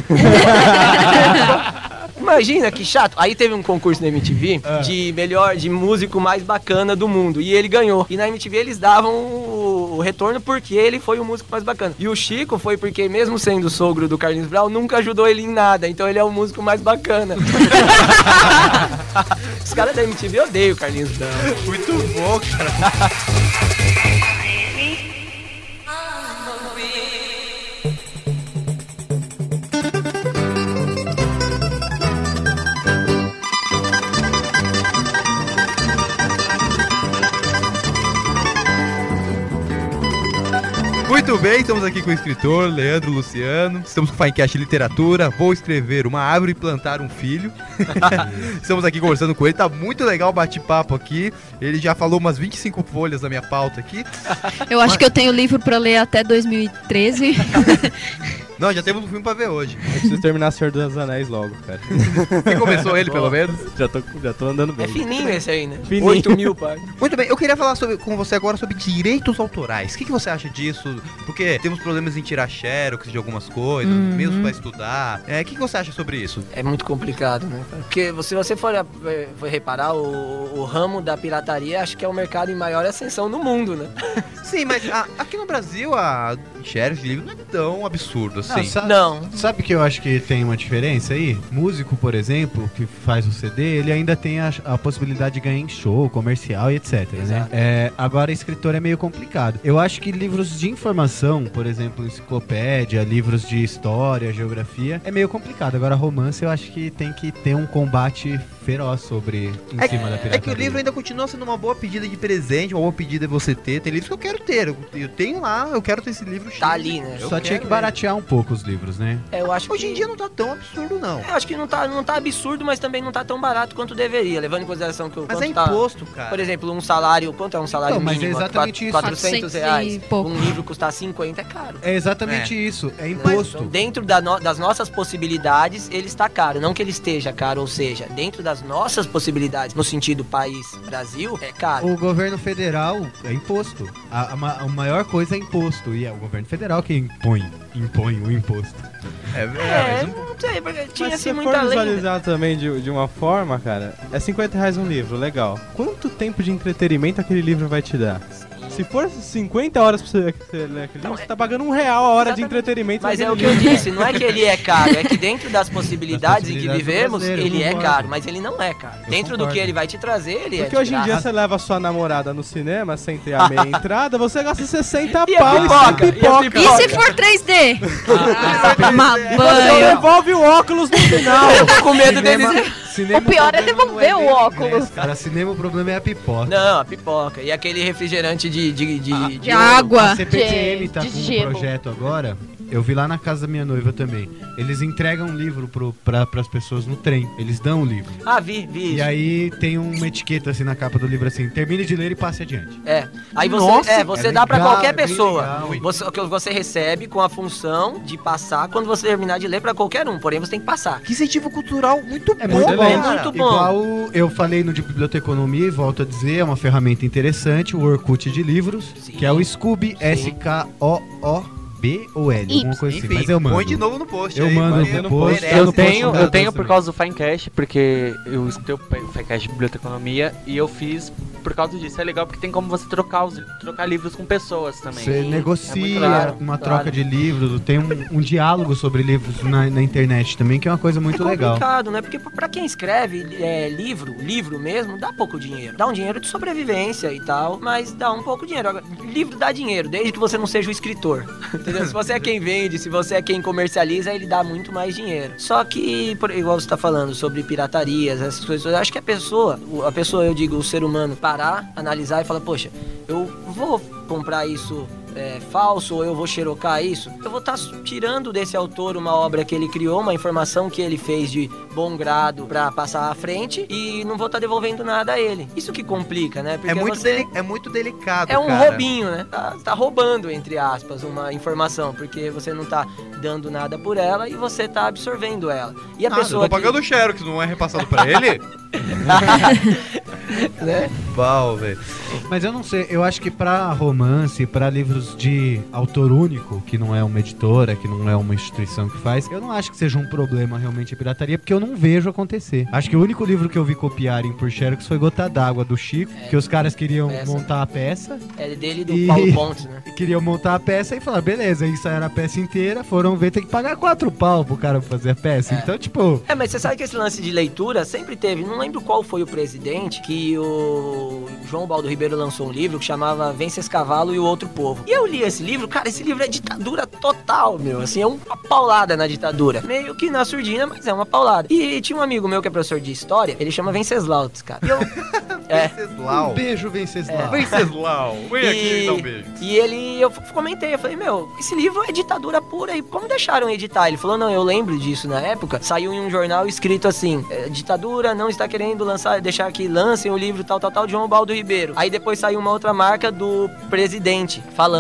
Imagina que chato. Aí teve um concurso na MTV de melhor, de músico mais bacana do mundo. E ele ganhou. E na MTV eles davam o, o retorno porque ele foi o músico mais bacana. E o Chico foi porque, mesmo sendo sogro do Carlinhos Brown, nunca ajudou ele em nada. Então ele é o músico mais bacana. Os caras da MTV odeiam o Carlinhos Brown. Muito bom, cara. Muito bem, estamos aqui com o escritor Leandro Luciano. Estamos com o Finecast Literatura. Vou escrever uma árvore e plantar um filho. estamos aqui conversando com ele. Tá muito legal o bate-papo aqui. Ele já falou umas 25 folhas da minha pauta aqui. Eu acho que eu tenho livro pra ler até 2013. Não, já temos um filme pra ver hoje. Eu preciso terminar Senhor dos Anéis logo, cara. Você começou ele, pelo menos? Já tô, já tô andando bem. É fininho esse aí, né? Fininho. 8 mil, pai. Muito bem, eu queria falar sobre- com você agora sobre direitos autorais. O que, que você acha disso? Porque temos problemas em tirar xerox de algumas coisas, Uhum. mesmo pra estudar. É, O que, que você acha sobre isso? É muito complicado, né? Porque se você for, for reparar, o, o ramo da pirataria acho que é o mercado em maior ascensão no mundo, né? Sim, mas a- aqui no Brasil a xerox de livro não é tão absurdo assim. Não, sa- Não. Sabe que eu acho que tem uma diferença aí? Músico, por exemplo, que faz o CD, ele ainda tem a, a possibilidade de ganhar em show, comercial e etc, né? Exato. É, agora, escritor é meio complicado. Eu acho que livros de informação, por exemplo, enciclopédia, livros de história, geografia, é meio complicado. Agora, romance, eu acho que tem que ter um combate feroz sobre em É, cima da pirataria. é que o livro ainda continua sendo uma boa pedida de presente, uma boa pedida de você ter. Tem livros que eu quero ter. Eu, eu tenho lá, eu quero ter esse livro. Tá ali, né? Eu Só tinha que baratear um pouco os livros, né? É, eu acho Hoje que... em dia não tá tão absurdo, não. Eu acho que não tá, não tá absurdo, mas também não tá tão barato quanto deveria, levando em consideração que o Mas é tá- imposto, cara. Por exemplo, um salário, quanto é um salário Não, mas é mínimo? exatamente isso. 400 400 e reais. pouco. Um livro custar 50 é caro. É exatamente isso. É imposto. Então, dentro da no- das nossas possibilidades, ele está caro. Não que ele esteja caro, ou seja, dentro das nossas possibilidades, no sentido país, Brasil, é caro. O governo federal é imposto. A, a a maior coisa é imposto. E é o governo federal que impõe, impõe o imposto. É, é, É, mas um- não sei, porque tinha Mas se assim for muita lenda. visualizar também de, de uma forma, cara, é 50 reais um livro, legal. Quanto tempo de entretenimento aquele livro vai te dar? Se for 50 horas pra você, você ler aquele livro, você tá pagando um real a hora de entretenimento. Mas é o que eu disse, não é que ele é caro, é que dentro das possibilidades em que vivemos, ele é caro, mas ele não é caro. Eu Dentro do que ele vai te trazer, ele é Porque hoje em dia você leva sua namorada no cinema sem ter a meia entrada, você gasta 60 E a pau pipoca? E pipoca. E se for 3D? Tomar Você banho. devolve o óculos no final. Eu tô com medo deles. Cinema, O pior é problema devolver não o nem óculos. ingresso, Cara, cinema o problema é a pipoca. Não, a pipoca. E aquele refrigerante de. de, de, De água. A CPTM De- tá de com um gelo. projeto agora. Eu vi lá na casa da minha noiva também. Eles entregam um livro pro, pra, pras pessoas no trem. Eles dão o livro. Ah, vi, vi E aí tem uma etiqueta assim na capa do livro assim: termine de ler e passe adiante. É. Aí você, Nossa, é, você é dá pra legal, qualquer é pessoa. legal. Você, que você recebe com a função de passar quando você terminar de ler pra qualquer um. Porém, você tem que passar. Que incentivo cultural muito É bom, muito bom, cara. muito bom. Igual eu falei no de biblioteconomia e volto a dizer, é uma ferramenta interessante, o Orkut de livros, Sim. que é o Scooby, S-K-O-O-B ou L, alguma coisa assim. Enfim, Mas eu mando. põe de novo no post Eu aí. mando no post. Eu no tenho, post eu tenho por causa do Finecast, porque eu escutei o Finecast de Biblioteconomia e eu fiz por causa disso. É legal porque tem como você trocar, os, trocar livros com pessoas também. Você É negocia muito legal, uma claro. troca de livros, tem um, um diálogo sobre livros na, na internet também, que é uma coisa muito é legal. complicado, né? Porque pra quem escreve é, livro, livro mesmo, dá pouco dinheiro. Dá um dinheiro de sobrevivência e tal, mas dá um pouco dinheiro. Agora, livro dá dinheiro, desde que você não seja o escritor. Entendeu? Se você é quem vende, se você é quem comercializa, ele dá muito mais dinheiro. Só que, por- igual você tá falando sobre piratarias, essas coisas, eu acho que a pessoa, a pessoa, eu digo, o ser humano, parar, analisar e falar, poxa, eu vou comprar isso é, falso ou eu vou xerocar isso, eu vou estar tirando desse autor uma obra que ele criou, uma informação que ele fez de bom grado pra passar à frente e não vou estar devolvendo nada a ele. Isso que complica, né? É muito, você- deli- é muito delicado, é um cara. roubinho, né? Tá, tá roubando, entre aspas, uma informação, porque você não tá dando nada por ela e você tá absorvendo ela. E a Nada, pessoa tô pagando o Xerox, não é repassado pra ele? que, né? Pau, velho. Mas eu não sei, eu acho que pra romance, pra livros de autor único, que não é uma editora, que não é uma instituição que faz, eu não acho que seja um problema realmente a pirataria, porque eu não vejo acontecer. Acho que o único livro que eu vi copiarem por Xerox foi Gota d'Água, do Chico, que os caras queriam Peça. montar a peça, É dele e do E- Paulo Pontes, né? queriam montar a peça e falaram, beleza, isso era a peça inteira, foram ver, tem que pagar quatro pau pro cara fazer a peça. É. Então, tipo, É, mas você sabe que esse lance de leitura sempre teve. Não lembro qual foi o presidente que o João Baldo Ribeiro lançou um livro que chamava Vence Cavalo e o Outro Povo. E eu li esse livro, cara, esse livro é ditadura total, meu. Assim, é uma paulada na ditadura. Meio que na surdina, mas é uma paulada. E tinha um amigo meu que é professor de história, ele chama Venceslau, cara. E eu. é. Venceslau. um beijo, Venceslau. Venceslau, vem aqui e dá um beijo. E ele, eu comentei, eu falei, meu, esse livro é ditadura pura e como deixaram editar? Ele falou, não, eu lembro disso na época. Saiu em um jornal escrito assim: é, ditadura não está querendo lançar, deixar que lancem o livro tal, tal, tal, de João Baldo Ribeiro. Aí depois saiu uma outra marca do presidente falando.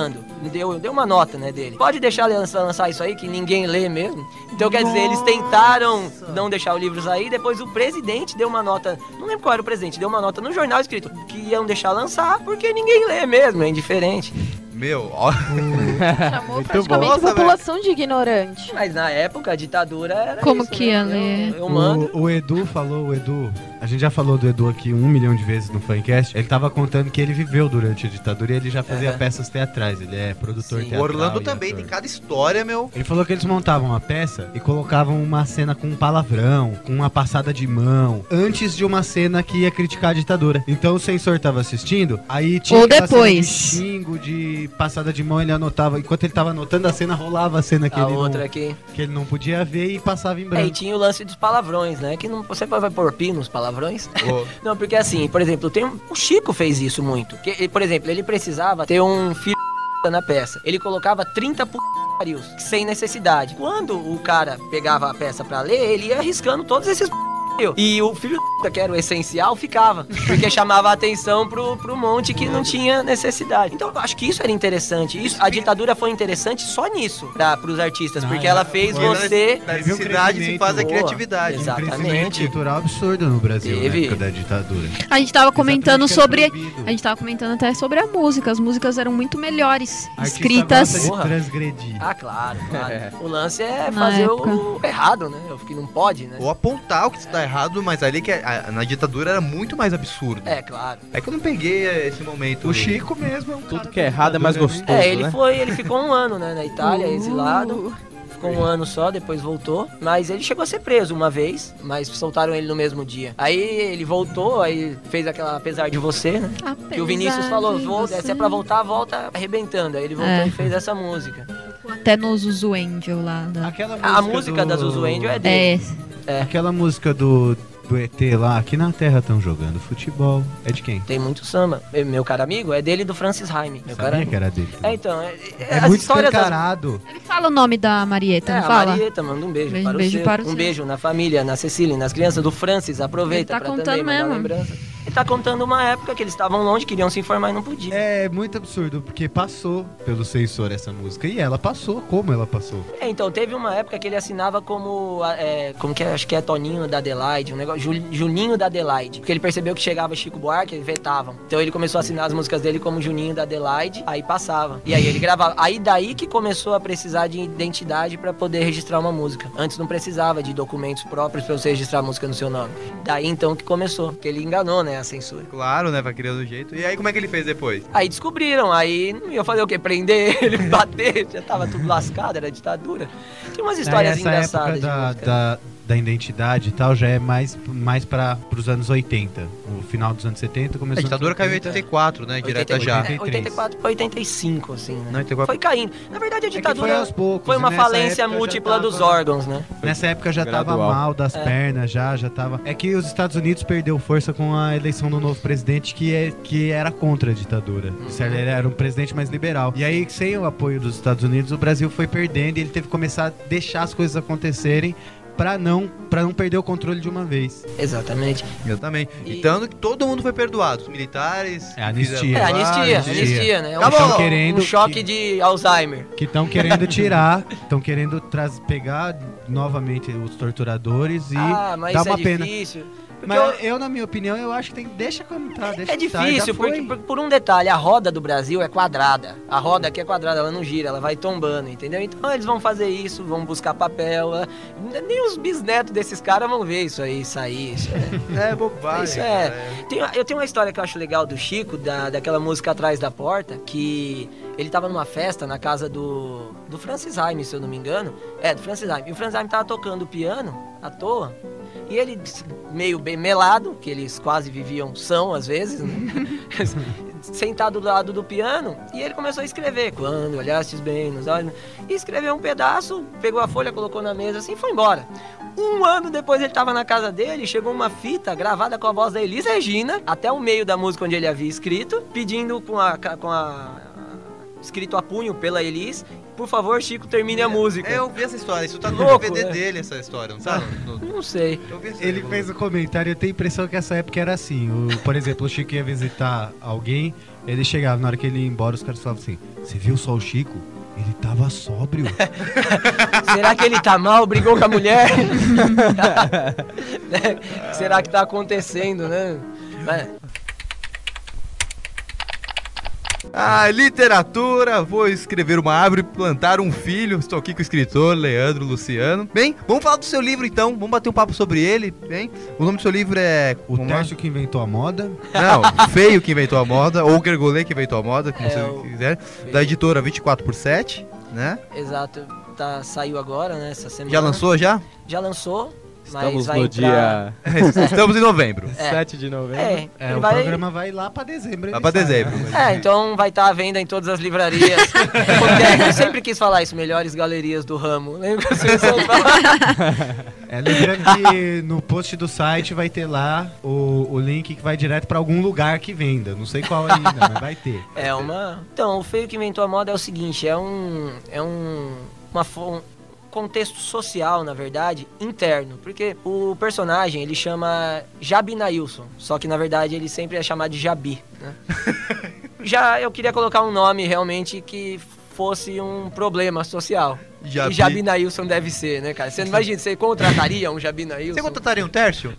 Deu, deu uma nota, né, dele. Pode deixar lançar, lançar isso aí, que ninguém lê mesmo. Então, quer dizer, eles tentaram não deixar o livro sair, depois o presidente deu uma nota, não lembro qual era o presidente, deu uma nota no jornal escrito que iam deixar lançar, porque ninguém lê mesmo, é indiferente. Meu, ó. Chamou Muito praticamente bom. a população de ignorante. Mas na época a ditadura era Como isso, que né? ia Eu- ler? Eu, mando. O, o Edu falou, o Edu, a gente já falou do Edu aqui um milhão de vezes no Fancast. Ele tava contando que ele viveu durante a ditadura e ele já fazia Aham. peças teatrais. Ele é produtor Sim. O teatral. Orlando e também ator. tem cada história, meu. Ele falou que eles montavam uma peça e colocavam uma cena com um palavrão, com uma passada de mão, antes de uma cena que ia criticar a ditadura. Então o censor tava assistindo, aí tinha Ou depois. de xingo, de passada de mão, ele anotava. Enquanto ele tava anotando a cena, rolava a cena que, A ele, outra não, aqui. que ele não podia ver e passava em É, e branco. tinha o lance dos palavrões, né? Que não, você vai pôr pi nos palavrões? Ô, Não, porque assim, por exemplo, tem um, o Chico fez isso muito. Que, por exemplo, ele precisava ter um filho na peça. Ele colocava 30 parios, sem necessidade. Quando o cara pegava a peça pra ler, ele ia arriscando todos esses e o filho que era o essencial, ficava. Porque chamava a atenção pro, pro monte que não tinha necessidade. Então eu acho que isso era interessante. Isso, a ditadura foi interessante só nisso, pra, pros artistas. Ah, porque é. ela fez Foi. você. Da necessidade se faz a criatividade. Um Exatamente. cultural absurdo no Brasil na Teve. época da ditadura. A gente tava comentando Exatamente, sobre. A gente tava comentando até sobre a música. As músicas eram muito melhores. Artista escritas. gosta de Porra. transgredir. Ah, claro, claro. O lance é Na fazer época. o errado, né? O que não pode, né? Ou apontar o que está errado, mas ali que a- na ditadura era muito mais absurdo. É, claro. É que eu não peguei eh, esse momento. O Chico mesmo é um Tudo cara que é errado é mais gostoso, É, ele né? foi, ele ficou um ano, né, na Itália, Uh. exilado. Ficou um ano só, depois voltou. Mas ele chegou a ser preso uma vez, mas soltaram ele no mesmo dia. Aí ele voltou, aí fez aquela apesar de você, né? Que o Vinícius falou, "Vou- se é pra voltar, volta arrebentando. Aí ele voltou É. e fez essa música. Até no Zuzu Angel lá. Da... Aquela A música do- da Zuzu Angel é dele. É, Aquela música do, do ET lá, aqui na Terra estão jogando futebol. É de quem? Tem muito samba. E Meu caro amigo, é dele e do Francis Raime. Meu cara Sabia que era dele. É, então, é, É as muito histórias das- escancarado. ele fala o nome da Marieta, É, não a fala? Marieta, manda um beijo, Beijo- para, beijo o seu. para o Um seu. beijo na família, na Cecília, nas crianças do Francis. Aproveita Ele tá pra contando também mandar mesmo. lembrança. Tá contando uma época que eles estavam longe, queriam se informar e não podiam. É muito absurdo, porque passou pelo censor essa música. E ela passou, como ela passou? É, então, teve uma época que ele assinava como. é, como que é? Acho que é Toninho da Adelaide, um negócio. Jul- Juninho da Adelaide. Porque ele percebeu que chegava Chico Buarque, eles vetavam. Então ele começou a assinar as músicas dele como Juninho da Adelaide, aí passava. E aí ele gravava. Aí daí que começou a precisar de identidade pra poder registrar uma música. Antes não precisava de documentos próprios pra você registrar a música no seu nome. Daí então que começou. Que ele enganou, né, censura. Claro, né? Vai criando jeito. E aí, como é que ele fez depois? Aí descobriram, aí não ia fazer o quê? Prender ele, bater, já tava tudo lascado, era ditadura. Tinha umas histórias essa engraçadas época de da, música. da, da identidade e tal já é mais, mais para os anos 80. No final dos anos 70 começou. A ditadura caiu em 84, né? Direta já. É, 84 pra 85, assim, né? Não, 84. Foi caindo. Na verdade, a É ditadura foi aos poucos. foi uma falência múltipla dos tava- órgãos, né? Nessa época já tava Gradual. mal das É. pernas, já, já tava. É que os Estados Unidos perdeu força com a eleição do novo presidente que, é, que era contra a ditadura. Isso, Ele era um presidente mais liberal. E aí, sem o apoio dos Estados Unidos, o Brasil foi perdendo e ele teve que começar a deixar as coisas acontecerem pra não, pra não perder o controle de uma vez. Exatamente. Eu também. E- E que todo mundo foi perdoado. Os militares. É, anistia. É, anistia, anistia. anistia, né? É um, Tá bom. choque- Querendo um choque que- de Alzheimer. Que estão querendo tirar, estão querendo traz, pegar novamente os torturadores e ah, mas dá isso uma é pena. difícil. Porque Mas eu- eu, na minha opinião, eu acho que tem deixa como tá, deixa É tá, já difícil, foi. porque por, por um detalhe, a roda do Brasil é quadrada. A roda aqui é quadrada, ela não gira, ela vai tombando, entendeu? Então eles vão fazer isso, vão buscar papel. ah, Nem os bisnetos desses caras vão ver isso aí sair. Isso é, É, bobagem. Isso é. cara. Tem eu tenho uma história que eu acho legal do Chico, da, daquela música Atrás da Porta, que ele tava numa festa na casa do, do Francis Haime, se eu não me engano. É, do Francis Haime. E o Francis Haime tava tocando piano à toa. E ele, meio bem melado, que eles quase viviam são às vezes, né? sentado do lado do piano, e ele começou a escrever. Quando olhastes bem nos olhos. E escreveu um pedaço, pegou a folha, colocou na mesa assim e foi embora. Um ano depois ele tava na casa dele, chegou uma fita gravada com a voz da Elis Regina, até o meio da música onde ele havia escrito, pedindo com a. com a. escrito a punho pela Elis, por favor, Chico, termine a música. É, eu vi essa história. Isso tá no Louco, DVD né? dele, essa história, não tá? No- no- Não sei. Ele fez o comentário, eu tenho a impressão que essa época era assim. O, por exemplo, o Chico ia visitar alguém, ele chegava, na hora que ele ia embora, os caras falavam assim: Você viu só o Chico? Ele tava sóbrio. Será que ele tá mal? Brigou com a mulher? Né? Será que tá acontecendo, né? Mas- Ah, literatura, vou escrever uma árvore, plantar um filho. Estou aqui com o escritor Leandro Luciano. Bem, vamos falar do seu livro então, vamos bater um papo sobre ele, bem? O nome do seu livro é... O vamos lá? Tércio que inventou a moda. Não, Feio que inventou a moda, ou Gergolê que inventou a moda, como É, você o- quiser. Da editora 24 por 7, né? Exato. Tá, saiu agora, né? Essa semana. Já lançou já? Já lançou. Estamos vai no entrar... dia Estamos em novembro. É. 7 de novembro. É, É, o vai... programa vai lá pra dezembro. Pra sai, dezembro. né? É, então vai estar à venda em todas as livrarias. Porque eu sempre quis falar isso, melhores galerias do ramo. Lembra que você sempre falava? É, lembrando que no post do site vai ter lá o, o link que vai direto pra algum lugar que venda. Não sei qual ainda, mas vai ter. É uma. Então, o feio que inventou a moda é o seguinte: é um. É um. Uma, um contexto social, na verdade, interno. Porque o personagem ele chama Jabi Nailson. Só que na verdade ele sempre é chamado de Jabi. Né? Já eu queria colocar um nome realmente que fosse um problema social. Jabi. E Jabi Nailson deve ser, né, cara? Você não imagina, você contrataria um Jabi Nailson? Você contrataria um Tércio?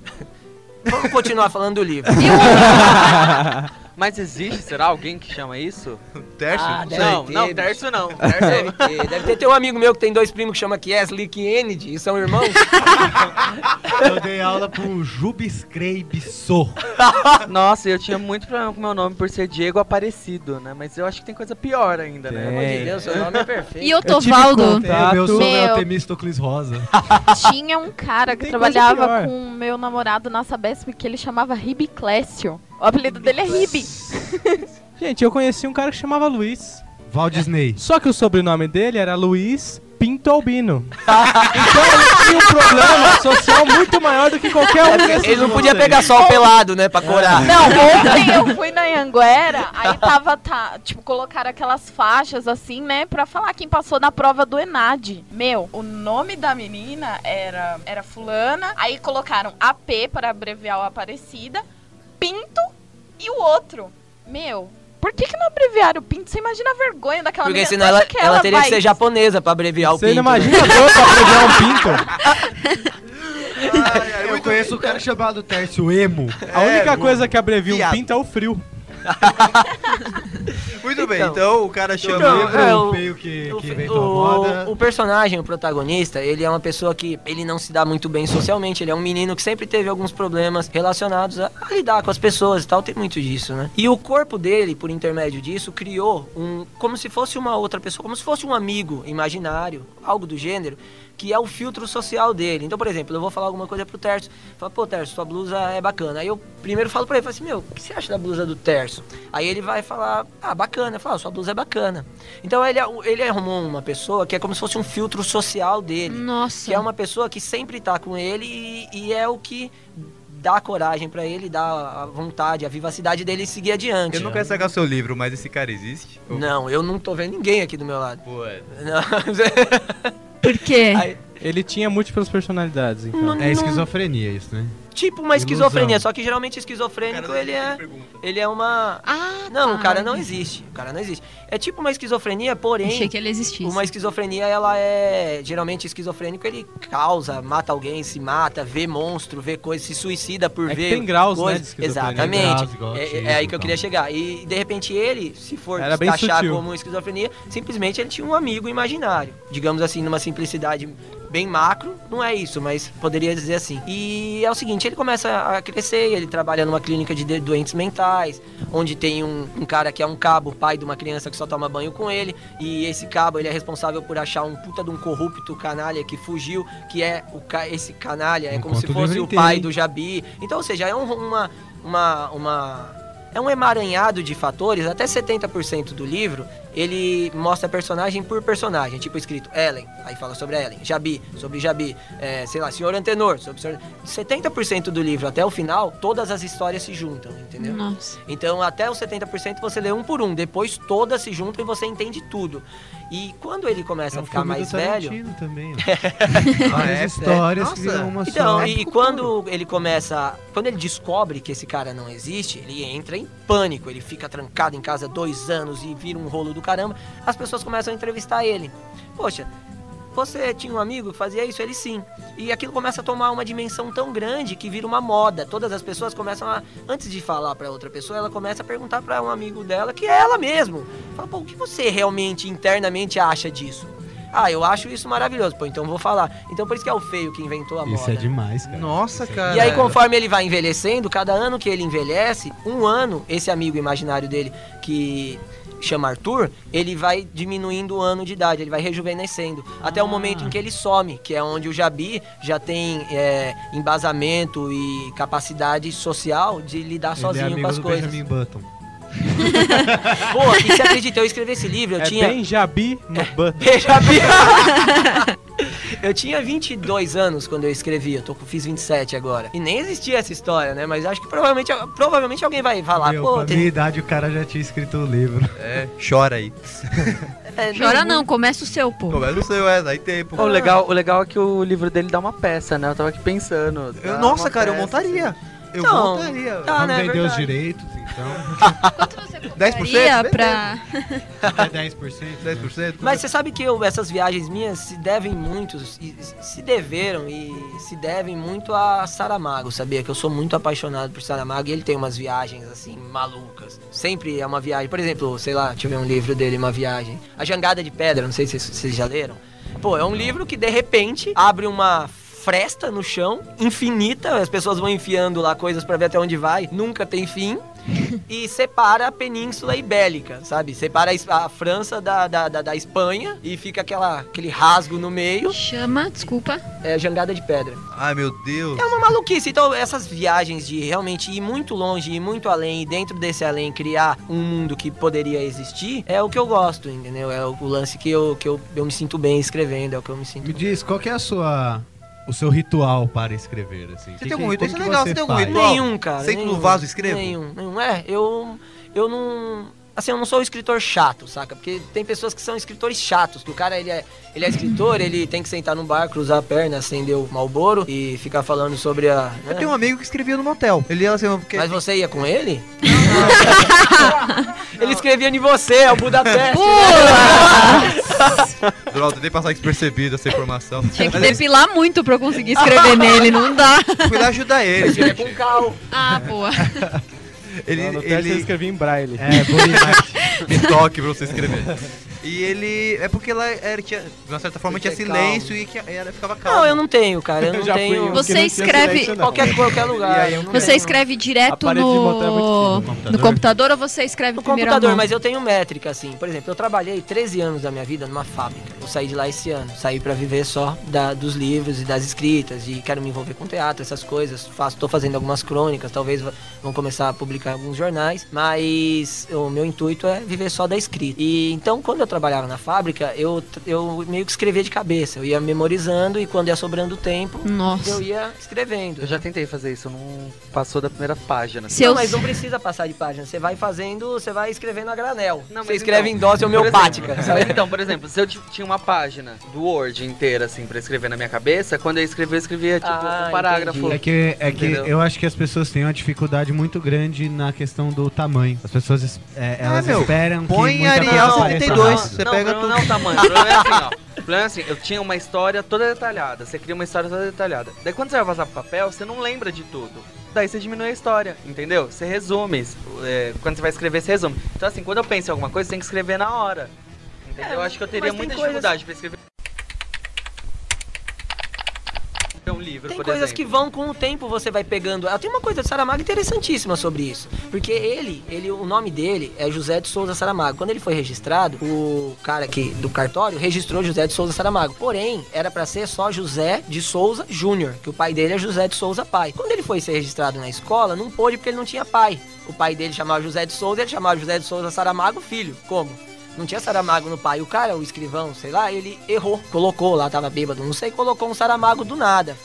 Vamos continuar falando do livro. Mas existe, será alguém que chama isso? Tércio? Ah, não ter, não, terço não. Deve ter, deve ter. Tem um amigo meu que tem dois primos que chama Kesley e Kennedy e são irmãos. Eu dei aula pro Jubiscreibso. Nossa, eu tinha muito problema com meu nome por ser Diego Aparecido, né? Mas eu acho que tem coisa pior ainda, Pelo né? amor de Deus, seu nome é perfeito. E o Eu Tovaldo? contato- É, meu Temistocles Rosa. Tinha um cara que Tem trabalhava com o meu namorado na Sabesp que ele chamava Ribi Clécio. O apelido dele é Ribi. Gente, eu conheci um cara que chamava Luiz. Walt Disney. Só que o sobrenome dele era Luiz Pinto Albino. então ele tinha um problema social muito maior do que qualquer um desses Ele não podia pegar sol pelado, né, pra corar. Não, ontem eu fui na Anguera, aí tava, tá, tipo, colocaram aquelas faixas assim, né, pra falar quem passou na prova do Enad. Meu, o nome da menina era, era fulana, aí colocaram AP para abreviar o Aparecida, Pinto e o outro. Meu, por que que não abreviaram o Pinto? Você imagina a vergonha daquela Porque menina. senão Você ela, que ela teria que vai- ser japonesa pra abreviar o Você pinto. não né? imagina a dor pra abreviar um pinto? Eu conheço um cara chamado Tércio Emo. A única coisa que abrevia um Viado. pinto é o frio. Muito bem, Então. então o cara chama. Então, é, o o- que, O, que a moda? o, o personagem, o protagonista, ele é uma pessoa que ele não se dá muito bem socialmente. Ele é um menino que sempre teve alguns problemas relacionados a, a lidar com as pessoas e tal. Tem muito disso, né? E o corpo dele, por intermédio disso, criou um. como se fosse uma outra pessoa, como se fosse um amigo imaginário, algo do gênero. Que é o filtro social dele. Então, por exemplo, eu vou falar alguma coisa pro Terço. Fala, pô, Terço, sua blusa é bacana. Aí eu primeiro falo pra ele, falo assim, meu, o que você acha da blusa do Terço? Aí ele vai falar, ah, bacana. Eu falo, ah, sua blusa é bacana. Então ele, ele arrumou uma pessoa que é como se fosse um filtro social dele. Nossa. Que é uma pessoa que sempre tá com ele e, e é o que dá coragem pra ele, dá a vontade, a vivacidade dele seguir adiante. Eu não quero sacar seu livro, mas esse cara existe? Ou- Não, eu não tô vendo ninguém aqui do meu lado. Pô, é. Não. Por quê? Aí- Ele tinha múltiplas personalidades, então. Não- É esquizofrenia isso, né? Tipo uma Ilusão. esquizofrenia, só que geralmente O esquizofrênico ele é, pergunta. ele é uma Ah, Não, tá. o cara não existe. O cara não existe. É tipo uma esquizofrenia, porém. Achei que ele existisse. Uma esquizofrenia, ela é. Geralmente, esquizofrênico ele causa, mata alguém, se mata, vê monstro, vê coisa, se suicida por É que ver. tem graus, né, coisa. de esquizofrenia. Exatamente. Graus, É, autismo é aí que eu queria chegar. E de repente ele, se for Era bem taxar como esquizofrenia, simplesmente ele tinha um amigo imaginário. Digamos assim, numa simplicidade bem macro, não é isso, mas poderia dizer assim. E é o seguinte, ele começa a crescer, ele trabalha numa clínica de doentes mentais, onde tem um, um cara que é um cabo, pai de uma criança que só toma banho com ele, e esse cabo ele é responsável por achar um puta de um corrupto canalha que fugiu, que é o ca- esse canalha, é Não como se fosse o pai do Jabi. Então, ou seja, é um- uma uma uma é um emaranhado de fatores, até 70% do livro, ele mostra personagem por personagem, tipo escrito Ellen, aí fala sobre a Ellen, Jabi, sobre Jabi, é, sei lá, Senhor Antenor, sobre o senhor... 70% do livro até o final, todas as histórias se juntam, entendeu? Nossa. Então, até os 70% você lê um por um, depois todas se juntam e você entende tudo. E quando ele começa É a um ficar filme mais do velho, também, ó. Ah, Várias é? histórias É? que viram uma então, só. e, e quando ele começa. Quando ele descobre que esse cara não existe, ele entra em pânico. Ele fica trancado em casa dois anos e vira um rolo do caramba. As pessoas começam a entrevistar ele. Poxa, você tinha um amigo que fazia isso? Ele sim. E aquilo começa a tomar uma dimensão tão grande que vira uma moda. Todas as pessoas começam a. Antes de falar pra outra pessoa, ela começa a perguntar pra um amigo dela, que é ela mesmo. Fala, pô, o que você realmente internamente acha disso? Ah, eu acho isso maravilhoso. Pô, então vou falar. Então por isso que é o feio que inventou a moda. Isso é demais, cara. Nossa, cara. E aí, conforme ele vai envelhecendo, cada ano que ele envelhece, um ano, esse amigo imaginário dele, que chama Arthur, ele vai diminuindo o ano de idade, ele vai rejuvenescendo. Até o Ah. momento em que ele some, que é onde o Jabi já tem é, embasamento e capacidade social de lidar Ele é sozinho amigo com as do coisas. Benjamin Button. Pô, e você acredita, eu escrevi esse livro, eu é tinha. bem Jabi no Button. Jabi. Eu tinha 22 anos quando eu escrevi, eu tô, fiz 27 agora. E nem existia essa história, né? Mas acho que provavelmente, provavelmente alguém vai falar, Meu, pô, pra tem- minha idade o cara já tinha escrito o livro. É, chora aí. é, Chora não, começa o seu, pô. Começa o seu, é, aí tempo. O legal, o legal é que o livro dele dá uma peça, né? Eu tava aqui pensando. Eu- Nossa, cara, eu peça, montaria. Eu Então, montaria. tá, Vamos né, vender os verdade. direitos, então. Quanto você Daria 10%? pra... É 10%. 10%? Mas você sabe que eu- essas viagens minhas se devem muito, e- se deveram e se devem muito a Saramago, sabia? Que eu sou muito apaixonado por Saramago e ele tem umas viagens assim, malucas. Sempre é uma viagem. Por exemplo, sei lá, deixa eu ver um livro dele, uma viagem. A Jangada de Pedra, não sei se vocês- vocês já leram. Pô, é um livro que de repente abre uma fresta no chão, infinita, as pessoas vão enfiando lá coisas pra ver até onde vai, nunca tem fim. e separa a Península Ibérica, sabe? Separa a, França da, da, da, da Espanha e fica aquela, aquele rasgo no meio. Chama, desculpa. É jangada de pedra. Ai, meu Deus. É uma maluquice. Então, essas viagens de realmente ir muito longe, ir muito além, e dentro desse além criar um mundo que poderia existir, é o que eu gosto, entendeu? É o, o lance que, eu, que eu, eu me sinto bem escrevendo, é o que eu me sinto Me diz, qual que é a sua... O seu ritual para escrever, assim? Você Que tem algum que- ritual? Isso é que legal, você tem algum ritual? Nenhum, cara. Sento no nenhum. vaso escrevo? Nenhum, nenhum. É, eu, eu não. Assim, eu não sou um escritor chato, saca? Porque tem pessoas que são escritores chatos, que o cara, ele é, ele é escritor, ele tem que sentar num bar, cruzar a perna, acender o Malboro e ficar falando sobre a... Eu né? tenho um amigo que escrevia no motel. Ele ia assim, porque... Mas você ia com ele? ele escrevia em você, é o Budapeste. Droga, tentei passar despercebido essa informação. Tinha que depilar muito pra eu conseguir escrever nele, não dá. fui lá ajudar ele. Ele é com cal. Ah, boa. Ele, Não, no teste eu ele, escrevi em braille. É, me toque pra você escrever. E ele. É porque lá era, tinha, de uma certa forma tinha silêncio e que era, ficava calmo. Não, eu não tenho, cara. Eu não já fui tenho. um Você que não tinha escreve- silêncio, não. Qualquer, qualquer lugar. eu não Você tenho. escreve direto A parede de motel é muito no... no computador ou você escreve No primeiro à computador, mão? mas eu tenho métrica, assim. Por exemplo, eu trabalhei 13 anos da minha vida numa fábrica. Eu saí de lá esse ano. Saí pra viver só da- dos livros e das escritas. E quero me envolver com teatro, essas coisas. Faço, tô fazendo algumas crônicas, talvez va- vão começar a publicar em alguns jornais. Mas o meu intuito é viver só da escrita. E então, quando eu trabalhava na fábrica, eu, eu meio que escrevia de cabeça. Eu ia memorizando e quando ia sobrando tempo, Nossa. eu ia escrevendo. Eu já tentei fazer isso, não passou da primeira página. Se Não, eu... mas não precisa passar de página. Você vai fazendo, você vai escrevendo a granel. Não, você escreve então, em dose Por homeopática. exemplo? Então, por exemplo, se eu tinha uma página do Word inteira, assim, pra escrever na minha cabeça, quando eu escrevia, eu escrevia, tipo, Ah, um parágrafo. entendi. É que, é que eu acho que as pessoas têm uma dificuldade muito grande na questão do tamanho. As pessoas é, elas meu, esperam põe que muita Arial coisa 72. Você não, pega o problema tudo. não é o tamanho, o problema é assim, ó. O problema é assim, eu tinha uma história toda detalhada, você cria uma história toda detalhada. Daí quando você vai passar pro papel, você não lembra de tudo. Daí você diminui a história, entendeu? Você resume. é, quando você vai escrever, você resume. Então assim, quando eu penso em alguma coisa, você tem que escrever na hora. Entendeu? É, eu acho que eu teria muita coisas- dificuldade pra escrever. Um livro, Tem coisas exemplo. que vão com o tempo, você vai pegando. Ah, Tem uma coisa de Saramago interessantíssima sobre isso. Porque ele, ele, o nome dele é José de Souza Saramago. Quando ele foi registrado, o cara aqui do cartório registrou José de Souza Saramago. Porém, era pra ser só José de Souza Júnior, que o pai dele é José de Souza pai. Quando ele foi ser registrado na escola, não pôde porque ele não tinha pai. O pai dele chamava José de Souza, ele chamava José de Souza Saramago filho. Como? Não tinha Saramago no pai. O cara, o escrivão, sei lá, ele errou. Colocou lá, tava bêbado, não sei, colocou um Saramago do nada.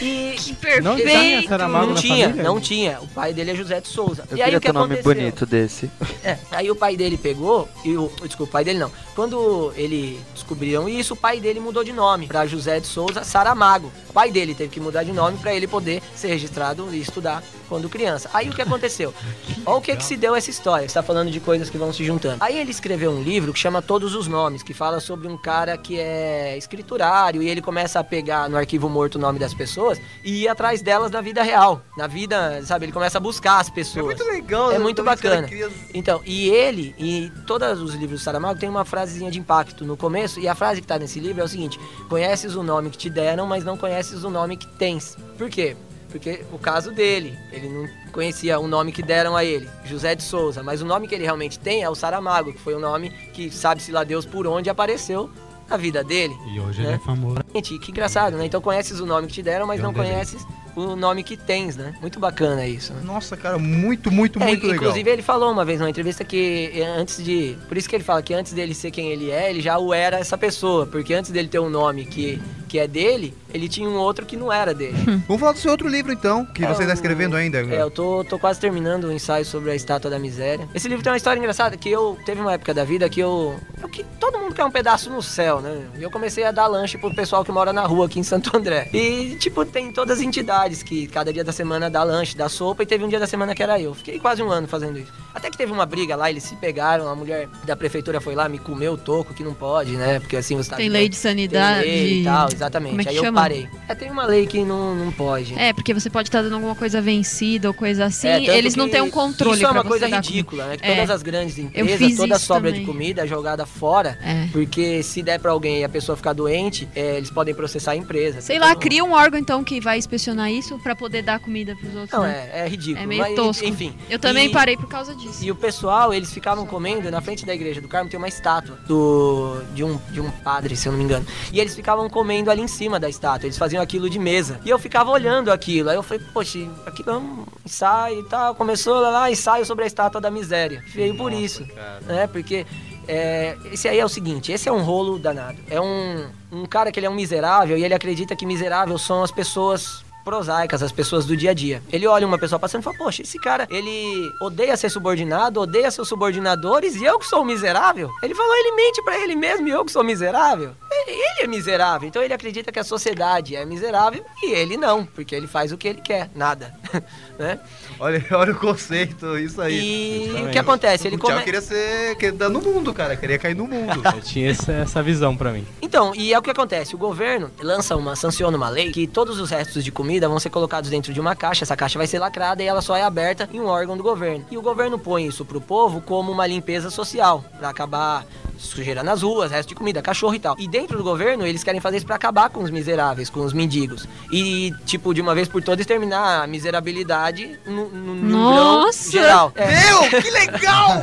E Que Não tinha perfeito. Saramago não tinha, família? não tinha. O pai dele é José de Souza. Eu e aí o que um nome aconteceu? bonito desse. É, aí o pai dele pegou, e o, desculpa, o pai dele não. Quando ele descobriram isso, o pai dele mudou de nome pra José de Souza Saramago. O pai dele teve que mudar de nome pra ele poder ser registrado e estudar quando criança. Aí o que aconteceu? Olha o que que se deu essa história. Você tá falando de coisas que vão se juntando. Aí ele escreveu um livro que chama Todos os Nomes, que fala sobre um cara que é escriturário e ele começa a pegar no arquivo morto o nome das pessoas e ir atrás delas na vida real. Na vida, sabe, ele começa a buscar as É pessoas. muito legal. É né? muito bacana. Então, e ele, e todos os livros do Saramago tem uma frasezinha de impacto no começo, e a frase que tá nesse livro é o seguinte: Conheces o nome que te deram, mas não conheces o nome que tens. Por quê? Porque o caso dele, ele não conhecia o nome que deram a ele, José de Souza, mas o nome que ele realmente tem é o Saramago, que foi o nome que sabe-se lá Deus por onde apareceu na vida dele. E hoje É. ele é famoso. Gente, que engraçado, né? Então conheces o nome que te deram, mas É não conheces o nome que tens, né? Muito bacana isso, né? Nossa, cara, muito, muito, É, muito legal. inclusive ele falou uma vez numa entrevista que eh, antes de. Por isso que ele fala que antes dele ser quem ele é, ele já o era essa pessoa. Porque antes dele ter um nome que, que é dele, ele tinha um outro que não era dele. Vamos falar do seu outro livro, então, que É você tá o- escrevendo ainda. É, eu tô, tô quase terminando o ensaio sobre a estátua da miséria. Esse livro tem uma história engraçada que eu. Teve uma época da vida que eu. eu que todo mundo quer um pedaço no céu, né? E eu comecei a dar lanche pro pessoal que mora na rua aqui em Santo André. E, tipo, tem todas as entidades que cada dia da semana dá lanche, dá sopa, e teve um dia da semana que era eu. Fiquei quase um ano fazendo isso. Até que teve uma briga lá, eles se pegaram, a mulher da prefeitura foi lá, me comeu o toco, que não pode, né? Porque assim você tá. Tem lei de sanidade. Tem lei e tal, exatamente. É Aí chama? eu parei. É, tem uma lei que não, não pode. É, porque você pode estar dando alguma coisa vencida ou coisa assim. É, eles não têm um controle Isso é uma coisa ridícula, né? Que É. todas as grandes empresas, toda a sobra também. de comida é jogada fora, É. porque se der pra alguém e a pessoa ficar doente, é, eles podem processar a empresa. Sei lá, cria um órgão então que vai inspecionar isso pra poder dar comida pros outros. Não, né? é, é ridículo. É meio mas, tosco. Enfim. Eu também E- parei por causa disso. E o pessoal, eles ficavam comendo na frente da igreja do Carmo, tem uma estátua do, de, um, de um padre, se eu não me engano. E eles ficavam comendo ali em cima da estátua, eles faziam aquilo de mesa. E eu ficava olhando aquilo. Aí eu falei, poxa, aquilo é um ensaio e tal. Começou lá, lá, ensaio sobre a estátua da miséria. Veio por isso. Né? Porque é, esse aí é o seguinte, esse é um rolo danado. É um, um cara que ele é um miserável e ele acredita que miserável são as pessoas prosaicas, as pessoas do dia a dia. Ele olha uma pessoa passando e fala, poxa, esse cara, ele odeia ser subordinado, odeia seus subordinadores e eu que sou miserável? Ele falou, ele mente pra ele mesmo e eu que sou miserável? Ele, ele é miserável, então ele acredita que a sociedade é miserável e ele não, porque ele faz o que ele quer, nada, né? Olha, olha o conceito, isso aí. E o que acontece? Ele o Thiago come... queria ser queria dar no mundo, cara. Queria cair no mundo. Eu tinha essa, essa visão pra mim. Então, e é o que acontece, o governo lança uma, sanciona uma lei que todos os restos de comida vão ser colocados dentro de uma caixa, essa caixa vai ser lacrada e ela só é aberta em um órgão do governo. E o governo põe isso pro povo como uma limpeza social, pra acabar sujeira nas ruas, resto de comida, cachorro e tal. E dentro do governo, eles querem fazer isso pra acabar com os miseráveis, com os mendigos. E, tipo, de uma vez por todas, exterminar a miserabilidade no, no, no Nossa! grão geral. É. Meu, que legal!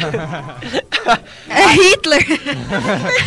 É Hitler!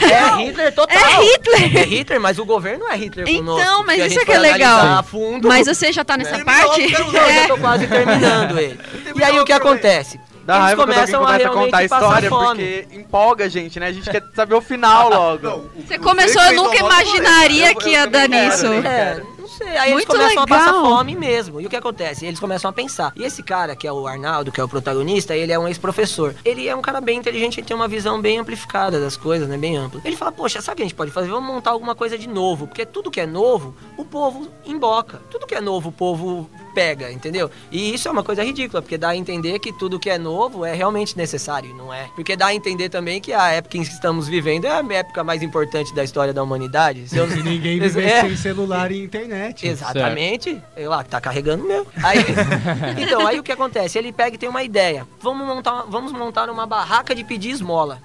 É Hitler total. É Hitler! É Hitler, mas o governo é Hitler conosco. Então, mas isso é que é legal. Fundo, Mas você já tá nessa né? parte? Não, eu É. tô quase terminando ele. E aí o que acontece? Dá Eles raiva quando começam a começa a contar a história, fome. porque empolga a gente, né? A gente quer saber o final logo. Você começou, eu nunca imaginaria que ia dar nisso. É, não sei. Aí Muito eles começam legal. a passar fome mesmo. E o que acontece? Eles começam a pensar. E esse cara, que é o Arnaldo, que é o protagonista, ele é um ex-professor. Ele é um cara bem inteligente, ele tem uma visão bem amplificada das coisas, né? Bem ampla. Ele fala, poxa, sabe o que a gente pode fazer? Vamos montar alguma coisa de novo. Porque tudo que é novo, o povo emboca. Tudo que é novo, o povo pega, entendeu? E isso é uma coisa ridícula, porque dá a entender que tudo que é novo é realmente necessário, e não é? Porque dá a entender também que a época em que estamos vivendo é a época mais importante da história da humanidade. Se eu- Se ninguém viver é. sem celular e internet. Exatamente. Eu lá, que tá carregando meu. Aí, então, aí o que acontece? Ele pega e tem uma ideia. Vamos montar, vamos montar uma barraca de pedir esmola.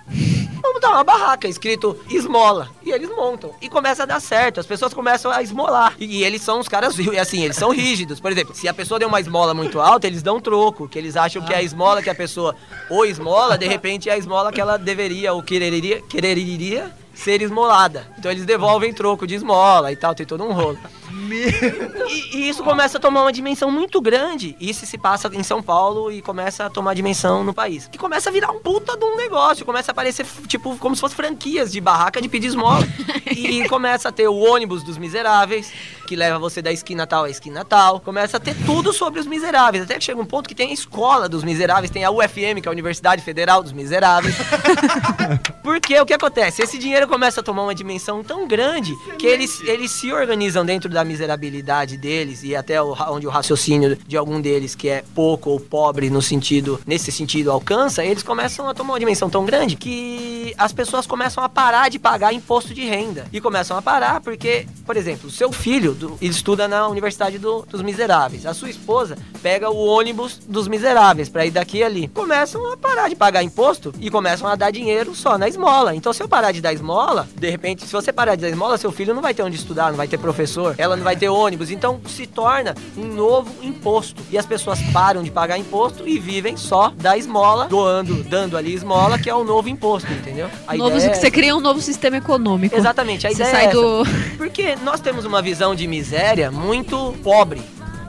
Vamos dar uma barraca escrito esmola. E eles montam. E começa a dar certo. As pessoas começam a esmolar. E, e eles são os caras, ri- assim, eles são rígidos. Por exemplo, se a pessoa deu uma esmola muito alta, eles dão troco. Que eles acham que a esmola que a pessoa ou esmola, de repente é a esmola que ela deveria ou quereria, quereria ser esmolada. Então eles devolvem troco de esmola e tal, tem todo um rolo. E, e isso começa a tomar uma dimensão muito grande. Isso se passa em São Paulo e começa a tomar dimensão no país. Que começa a virar um puta de um negócio. Começa a aparecer, tipo, como se fosse franquias de barraca de pedir esmola. e começa a ter o ônibus dos miseráveis, que leva você da esquina tal à esquina tal. Começa a ter tudo sobre os miseráveis. Até que chega um ponto que tem a escola dos miseráveis, tem a UFM, que é a Universidade Federal dos Miseráveis. Porque o que acontece? Esse dinheiro começa a tomar uma dimensão tão grande que eles, eles se organizam dentro da miserabilidade deles e até onde o raciocínio de algum deles, que é pouco ou pobre no sentido, nesse sentido, alcança, eles começam a tomar uma dimensão tão grande que as pessoas começam a parar de pagar imposto de renda. E começam a parar porque, por exemplo, o seu filho do- ele estuda na Universidade do- dos Miseráveis. A sua esposa pega o ônibus dos miseráveis pra ir daqui e ali. Começam a parar de pagar imposto e começam a dar dinheiro só na esmola. Então, se eu parar de dar esmola, de repente, se você parar de dar esmola, seu filho não vai ter onde estudar, não vai ter professor, ela não vai ter ônibus. Então, se torna um novo imposto. E as pessoas param de pagar imposto e vivem só da esmola, doando, dando ali esmola, que é o novo imposto, entendeu? A Novo, ideia é você cria um novo sistema econômico. Exatamente, a Você ideia sai é do. Porque nós temos uma visão de miséria muito pobre.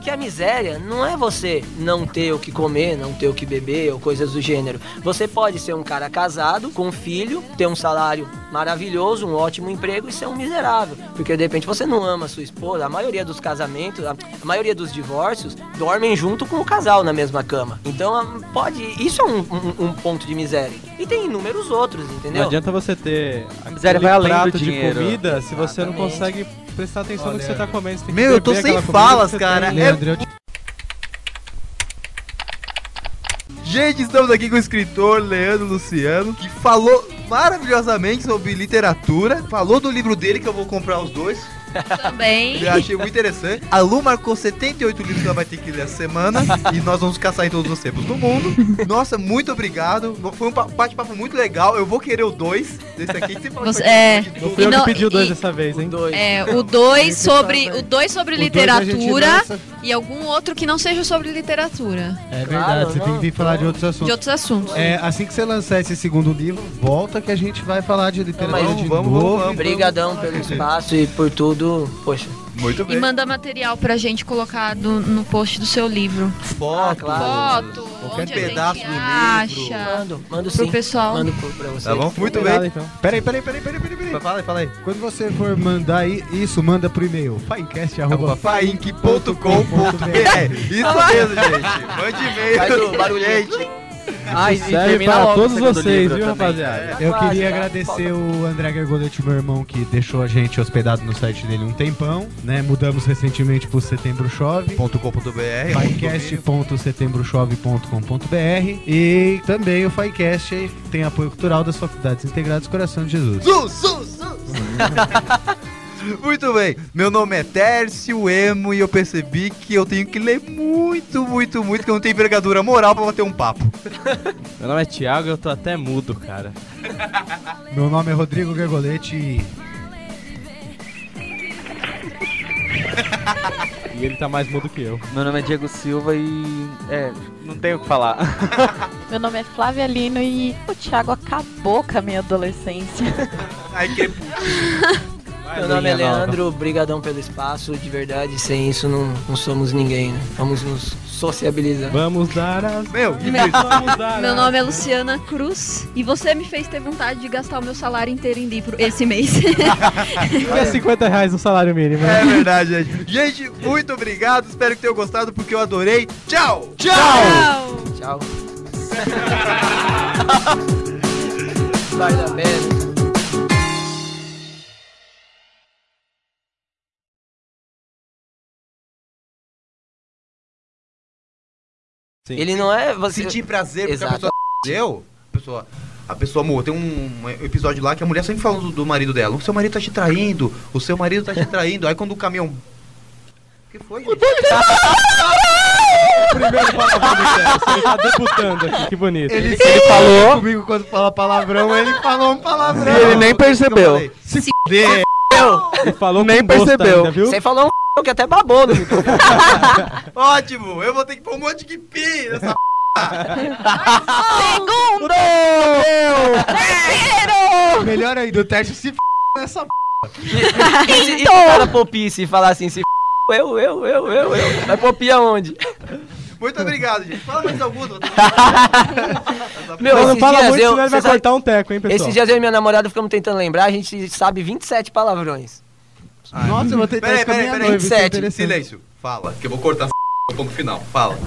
Que a miséria não é você não ter o que comer, não ter o que beber ou coisas do gênero. Você pode ser um cara casado, com um filho, ter um salário maravilhoso, um ótimo emprego e ser um miserável. Porque de repente você não ama a sua esposa. A maioria dos casamentos, a, a maioria dos divórcios, dormem junto com o casal na mesma cama. Então a- pode. Isso é um, um- um ponto de miséria. E tem inúmeros outros, entendeu? Não adianta você ter miséria aquele vai além do prato de dinheiro. comida se você não Exatamente. consegue prestar atenção no que você tá comendo. Você tem que Meu, eu tô sem falas, cara. tem. É- Leandro, eu te... Gente, estamos aqui com o escritor Leandro Luciano, que falou maravilhosamente sobre literatura. Falou do livro dele, que eu vou comprar os dois. Também. Eu achei muito interessante. A Lu marcou 78 livros que ela vai ter que ler essa semana. e nós vamos caçar em todos os tempos do mundo. Nossa, muito obrigado. Foi um pa- bate-papo muito legal. Eu vou querer o dois desse aqui. Você falou Você- é. de Não fui eu não- que pedi o dois e- dessa vez, hein? Dois. É, o 2 sobre, o dois sobre O dois literatura lança- e algum outro que não seja sobre literatura. É Claro, verdade, você tem não, que vir falar de outros De assuntos. outros assuntos. É, assim que você lançar esse segundo livro, volta que a gente vai falar de literatura Vamos, de vamos, novo. vamos, vamos. Brigadão pelo espaço e por tudo. Poxa, Muito E bem. manda material pra gente colocar do- no post do seu livro. Foto. Ah, claro. Foto, Qualquer onde pedaço a gente do acha. mando, mando Pro sim. pessoal. Mando pro, pra você. Tá bom? Muito Combinado, bem. então. Peraí, peraí, peraí, peraí, peraí, peraí. Fala aí, fala aí. Quando você for mandar isso, manda pro e-mail. Finecast.com. fainc.com.br Isso mesmo, gente. Mande e-mail. Faz o barulhete. Ah, e Serve para todos vocês, viu, rapaziada? Eu Quase, queria agradecer o André Gergoletti, meu irmão, que deixou a gente hospedado no site dele um tempão, né? Mudamos recentemente pro Setembro Chove. .com.br Finecast.setembrochove.com.br e também o Finecast tem apoio cultural das Faculdades Integradas Coração de Jesus. Su, su, su. Muito bem, meu nome é Tércio Emo e eu percebi que eu tenho que ler muito, muito, muito, que eu não tenho envergadura moral pra bater um papo. Meu nome é Thiago e eu tô até mudo, cara. Meu nome é Rodrigo Gergoletti e E ele tá mais mudo que eu. Meu nome é Diego Silva e. É, não tenho o que falar. Meu nome é Flávia Lino e o Thiago acabou com a minha adolescência. Aí que Meu nome é. Leandro, brigadão pelo espaço, de verdade, sem isso não, não somos ninguém, né? Vamos nos sociabilizar. Vamos dar as... Meu, que Meu- Vamos dar Meu as- nome é Luciana Cruz e você me fez ter vontade de gastar o meu salário inteiro em livro esse mês. É 50 reais o salário mínimo. né? É verdade, gente. Gente, muito obrigado. Espero que tenham gostado porque eu adorei. Tchau! Tchau! Tchau. Vai dar merda. Sim. Ele não é. Você... Sentir prazer porque Exato. a pessoa deu. A pessoa, a pessoa amor, tem um, episódio lá que a mulher sempre fala do, do marido dela. O seu marido tá te traindo, o seu marido tá te traindo. Aí quando o caminhão. O que foi, gente? Primeiro palavrão do. Ele tá debutando aqui, que bonito. ele, Ele falou comigo quando fala palavrão, ele falou um palavrão. e ele nem percebeu. Se f***der. Ele falou Nem percebeu. ainda, viu? Você falou um que até babou no microfone. Ótimo! Eu vou ter que pôr um monte de pi nessa Segundo! Melhor ainda, o teste se f*** nessa p***. E, se- e se o cara popisse e falar assim, se f... eu, eu, eu, eu, eu. Vai popir aonde? Muito obrigado, gente. Fala mais alguma. Meu, Não, não fala dias muito, eu- senão ele vai sabe- cortar um teco, hein, pessoal? Esses dias eu e minha namorada ficamos tentando lembrar, a gente sabe 27 palavrões. Nossa, eu vou tentar Peraí, peraí, peraí. é 27, interessante. Silêncio. Fala, que eu vou cortar essa ponto final. Fala.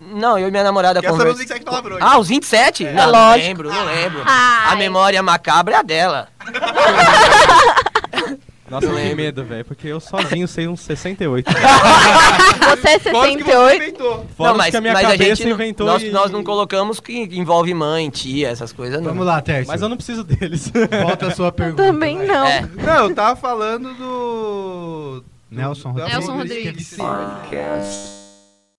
Não, eu e minha namorada saber os conversamos. 27 palavrões? Ah, os 27? não, não lógico. lembro, não lembro. Ai. A memória macabra é a dela. Nossa, eu tenho medo, velho, porque eu sozinho sei uns 68. Você é Fora os que você 68? inventou. Fora não, mas, que a minha mas cabeça a gente não- inventou nós, e- nós não colocamos que envolve mãe, tia, essas coisas, não. Vamos lá, Tércio. Mas eu não preciso deles. Volta a sua pergunta. Também vai. não. É. Não, eu tava falando do. Nelson Rodrigues. Nelson Rodrigues. Esqueci.